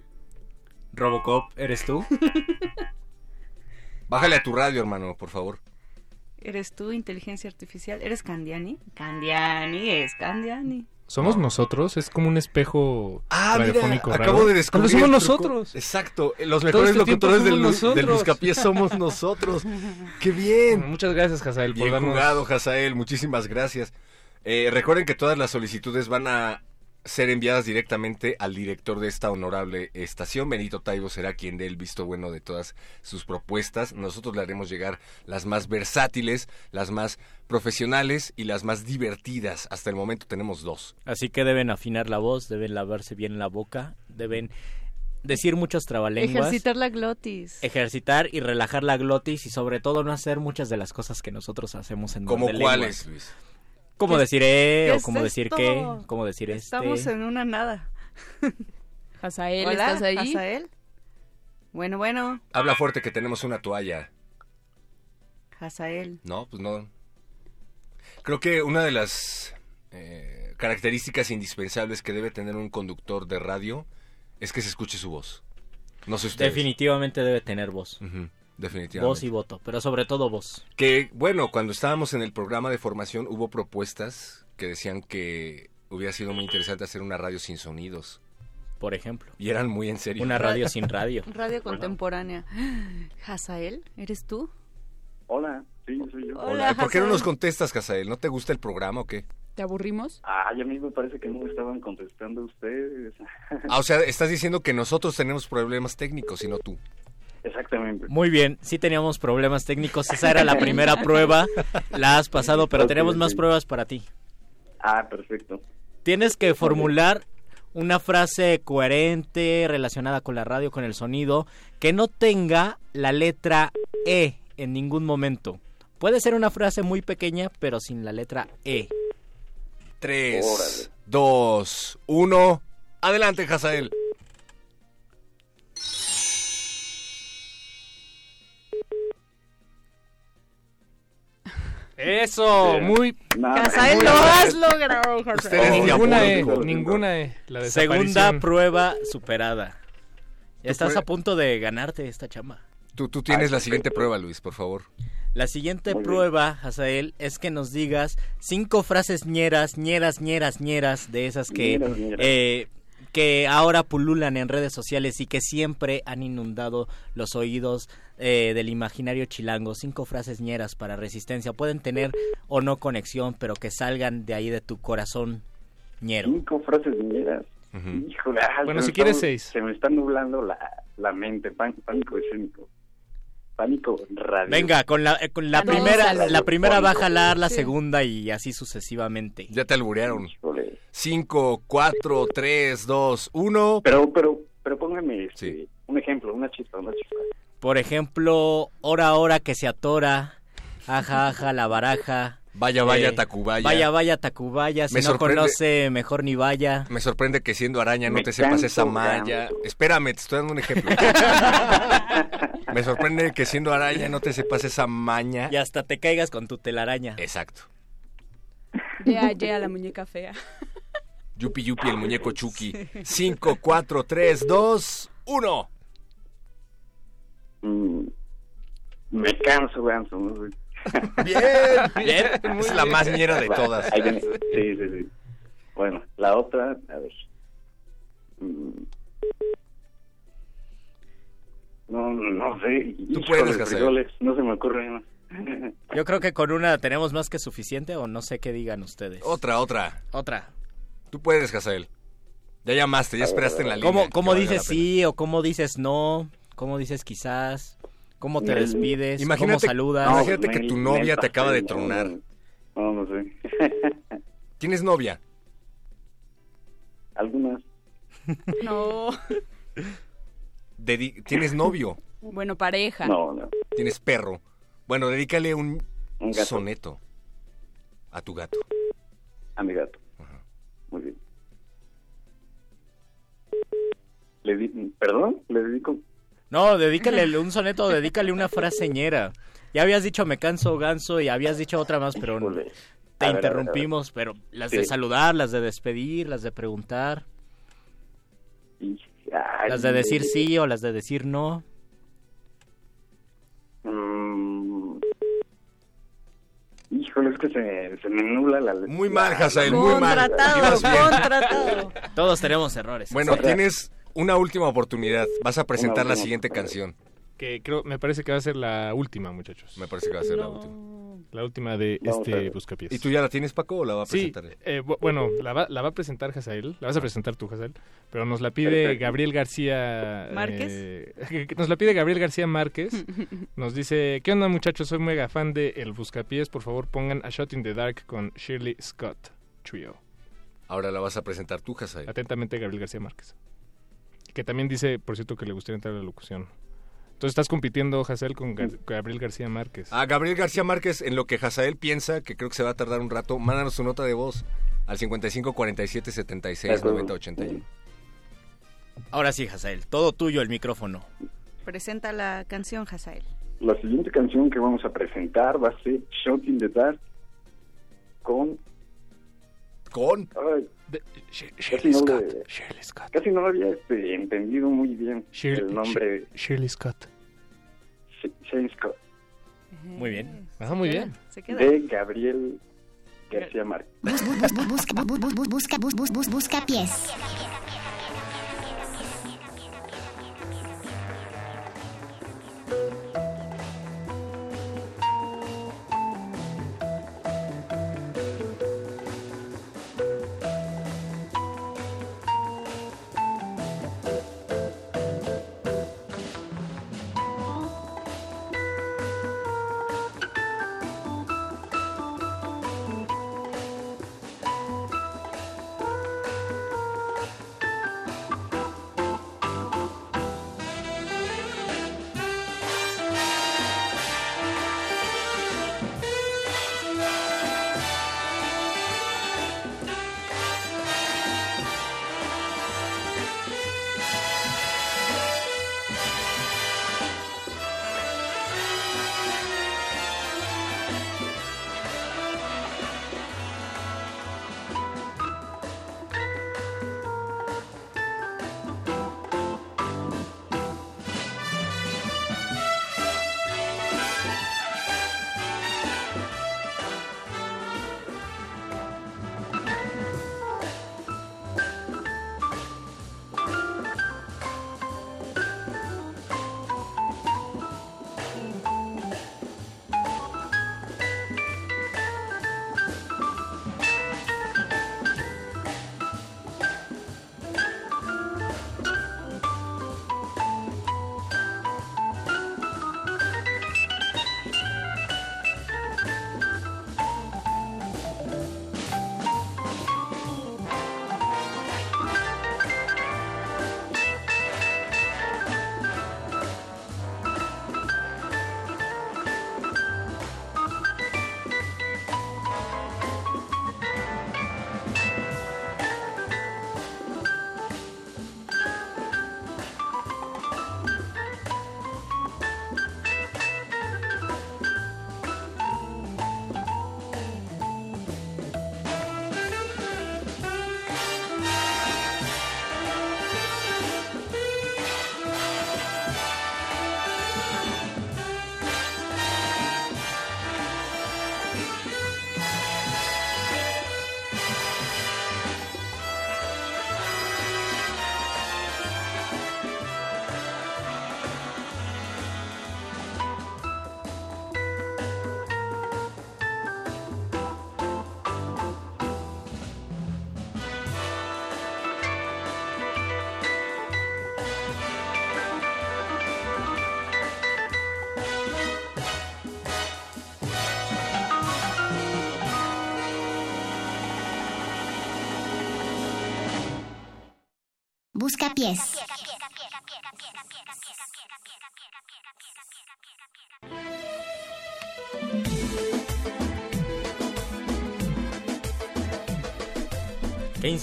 Robocop, ¿eres tú? Bájale a tu radio, hermano, por favor. ¿Eres tú, inteligencia artificial? ¿Eres Candiani? Candiani es Candiani. ¿Somos nosotros? Es como un espejo Ah, mira, raro. acabo de descubrir. Vez somos nosotros. Exacto. Los Todo mejores este locutores del. Buscapiés somos nosotros. ¡Qué bien! Muchas gracias, Hazael, por Bien darnos... jugado, Hazael. Muchísimas gracias. Eh, recuerden que todas las solicitudes van a ser enviadas directamente al director de esta honorable estación. Benito Taibo será quien dé el visto bueno de todas sus propuestas. Nosotros le haremos llegar las más versátiles, las más profesionales y las más divertidas. Hasta el momento tenemos dos. Así que deben afinar la voz, deben lavarse bien la boca, deben decir muchos trabalenguas. Ejercitar la glotis. ejercitar y relajar la glotis y sobre todo no hacer muchas de las cosas que nosotros hacemos en ¿Como cuáles. Luis? ¿Cómo ¿Qué- decir eh? o es cómo decir esto? qué? ¿Cómo decir Estamos este? en una nada. Hazael, Hola, ¿estás ahí? Hazael. Bueno, bueno, Habla fuerte que tenemos una toalla. Hazael. No, pues no. Creo que una de las eh, características indispensables que debe tener un conductor de radio es que se escuche su voz. No sé ustedes. Definitivamente debe tener voz. Ujú, definitivamente. Voz y voto, pero sobre todo voz. Que, bueno, cuando estábamos en el programa de formación hubo propuestas que decían que hubiera sido muy interesante hacer una radio sin sonidos. Por ejemplo. Y eran muy en serio. Una radio sin radio. Radio contemporánea. Hazael, ¿eres tú? Hola, sí, soy yo. Hola, ¿Por qué no Hazael. nos contestas, Casael? ¿No te gusta el programa o qué? ¿Te aburrimos? Ay, a mí me parece que no me estaban contestando ustedes. Ah, o sea, estás diciendo que nosotros tenemos problemas técnicos y no tú. Exactamente. Muy bien, sí teníamos problemas técnicos, esa era la primera prueba, la has pasado, pero tenemos más pruebas para ti. Ah, perfecto. Tienes que formular una frase coherente relacionada con la radio, con el sonido, que no tenga la letra E en ningún momento. Puede ser una frase muy pequeña, pero sin la letra E. Tres, dos, uno. Adelante, Hazael. Eso, muy... Muy lo has logrado. Ustedes ninguna E, diabólico. ninguna E. La Segunda prueba superada. Ya estás a punto de ganarte esta chamba. Tú, tú tienes la siguiente prueba, Luis, por favor. La siguiente Muy prueba, Hazael, es que nos digas cinco frases ñeras, ñeras, ñeras, ñeras, de esas que, Ñeras, ñeras. eh, que ahora pululan en redes sociales y que siempre han inundado los oídos eh, del imaginario chilango. Cinco frases ñeras para resistencia. Pueden tener o no conexión, pero que salgan de ahí de tu corazón ñero. Cinco frases niñeras. Híjole, ah, Bueno, se si me quieres está- seis. Se me está nublando la, la mente. Pán- pánico escénico. Pánico radio. Venga, con la, eh, con la no, primera, sálalo, la primera va a jalar, la Sí. segunda y así sucesivamente. Ya te alburearon. Cinco, cuatro, tres, dos, uno. Pero, pero, pero póngame este, un ejemplo, una chispa, una chispa. Por ejemplo, hora hora que se atora, aja aja la baraja. Eh, Vaya, vaya, Tacubaya. Vaya vaya Tacubaya, si Me no sorprende- conoce mejor ni vaya. Me sorprende que siendo araña no Me te sepas esa malla. ganso. Espérame, te estoy dando un ejemplo. Me sorprende que siendo araña no te sepas esa maña. Y hasta te caigas con tu telaraña. Exacto. Ya, ya, la muñeca fea. Yupi Yupi, el muñeco Chucky. Cinco, cuatro, tres, dos, uno. Mm, me canso, ganso. Bien, bien. Es la más ñera de todas. Sí, sí, sí. Bueno, la otra, a ver. Mm. No, no sé. Tú Híjole, puedes, frijoles, No se me ocurre nada. Yo creo que con una tenemos más que suficiente o no sé qué digan ustedes. Otra, otra. Otra. Tú puedes, Hazael. Ya llamaste, ya esperaste en la línea. ¿Cómo, que cómo valga dices sí o cómo dices no? ¿Cómo dices quizás? ¿Cómo te despides? ¿Cómo Imagínate, saludas? imagínate que tu novia te acaba de tronar. No, no sé. ¿Tienes novia? Algunas. No. Dedi- ¿Tienes novio? Bueno, pareja. No, no. ¿Tienes perro? Bueno, dedícale un, Un gato. soneto a tu gato. A mi gato. Muy bien. Le di... ¿Perdón? ¿Le dedico? No, dedícale un soneto, dedícale una frase ñera. Ya habías dicho me canso ganso y habías dicho otra más, pero te A ver, a ver, a ver. interrumpimos, pero las de saludar, las de despedir, las de preguntar, Ay, las de decir sí o las de decir no. Mm. Híjole, es que se, se me nubla la... Muy mal, Hazael, muy mal. Contratado, contratado. Todos tenemos errores. Bueno, tienes una última oportunidad. Vas a presentar la siguiente canción. Que creo, me parece que va a ser la última, muchachos. Me parece que va a ser la última. La última de Vamos este. Buscapiés. ¿Y tú ya la tienes, Paco, o la va a Sí, presentar? él? eh, bu- bueno, la va, la va a presentar Hazael, la vas a presentar tú, Hazael, pero nos la pide. Gabriel García... ¿Márquez? eh, nos la pide Gabriel García Márquez. Nos dice, ¿qué onda muchachos? Soy mega fan de El Buscapiés, por favor pongan A Shot in the Dark con Shirley Scott Trio. Ahora la vas a presentar tú, Hazael. Atentamente Gabriel García Márquez. Que también dice, por cierto, que le gustaría entrar a la locución. Entonces estás compitiendo, Hazael, con Gar- Gabriel García Márquez. A Gabriel García Márquez, en lo que Hazael piensa, que creo que se va a tardar un rato, mándanos tu nota de voz al 55 47 76 90 81. Ahora sí, Hazael, todo tuyo el micrófono. Presenta la canción, Hazael. La siguiente canción que vamos a presentar va a ser Shot in the Dark con... ¿Con? Ay, casi, no le- casi no lo había este, entendido muy bien Shirley- el nombre Shirley Scott. Sh- Shane Scott Muy bien. Ah, muy bien. De Gabriel García Márquez. Bus- bus- bus- busca, bus-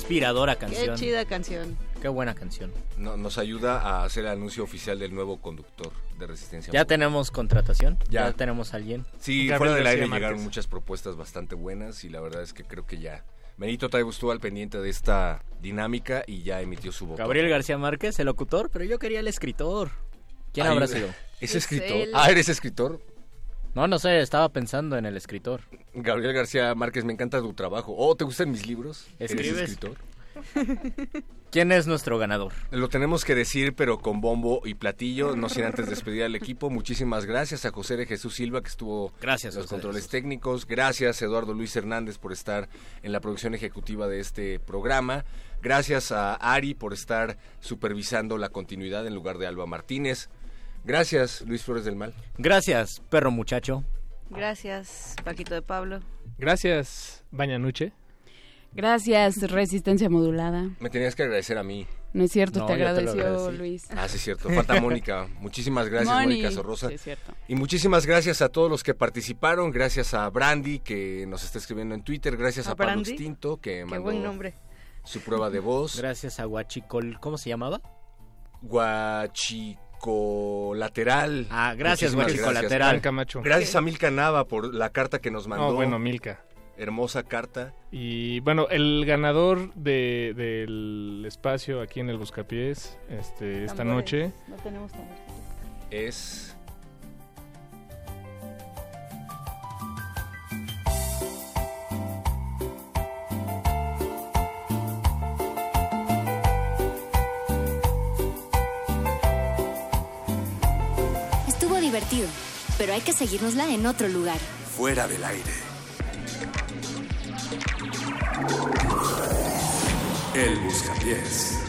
Qué inspiradora Qué canción. chida canción. Qué buena canción. No- nos ayuda a hacer el anuncio oficial del nuevo conductor de Resistencia. ¿Ya tenemos contratación? Ya. ¿Ya, tenemos a alguien? Sí, fuera del aire llegaron muchas propuestas bastante buenas y la verdad es que creo que ya. Benito Taibo estuvo al pendiente de esta dinámica y ya emitió su voto. Gabriel García Márquez, el locutor, pero yo quería el escritor. ¿Quién Ay, habrá sido? ¿Es escritor? Ah, ¿eres escritor? No, no sé, estaba pensando en el escritor. Gabriel García Márquez, me encanta tu trabajo. Oh, ¿te gustan mis libros? ¿Eres ¿Escribes? escritor? ¿Quién es nuestro ganador? Lo tenemos que decir, pero con bombo y platillo, no sin antes despedir al equipo. Muchísimas gracias a José de Jesús Silva, que estuvo Gracias, en los controles técnicos. Gracias, Eduardo Luis Hernández, por estar en la producción ejecutiva de este programa. Gracias a Ari por estar supervisando la continuidad en lugar de Alba Martínez. Gracias, Luis Flores del Mal. Gracias, perro muchacho. Gracias, Paquito de Pablo. Gracias, Bañanuche. Gracias, Resistencia Modulada. Me tenías que agradecer a mí. No es cierto, No, te agradeció. Luis. Ah, sí, es cierto. Falta Mónica. Muchísimas gracias, Moni. Mónica Sorrosa. Sí, es cierto. Y muchísimas gracias a todos los que participaron. Gracias a Brandy, que nos está escribiendo en Twitter. Gracias a, ¿A Pablo? Extinto, que Qué mandó buen nombre. su prueba de voz. Gracias a Guachicol. ¿Cómo se llamaba? Guachicolateral. Ah, gracias, Guachicolateral. Camacho. Gracias a Milka Nava por la carta que nos mandó. No, bueno, Milka. Hermosa carta. Y bueno, el ganador de, del espacio aquí en el Buscapiés este, esta noche No tenemos. Es. Pero hay que seguirnosla en otro lugar. Fuera del aire. El Buscapiés.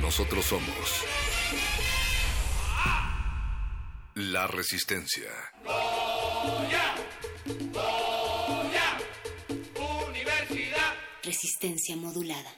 Nosotros somos la resistencia. Resistencia modulada.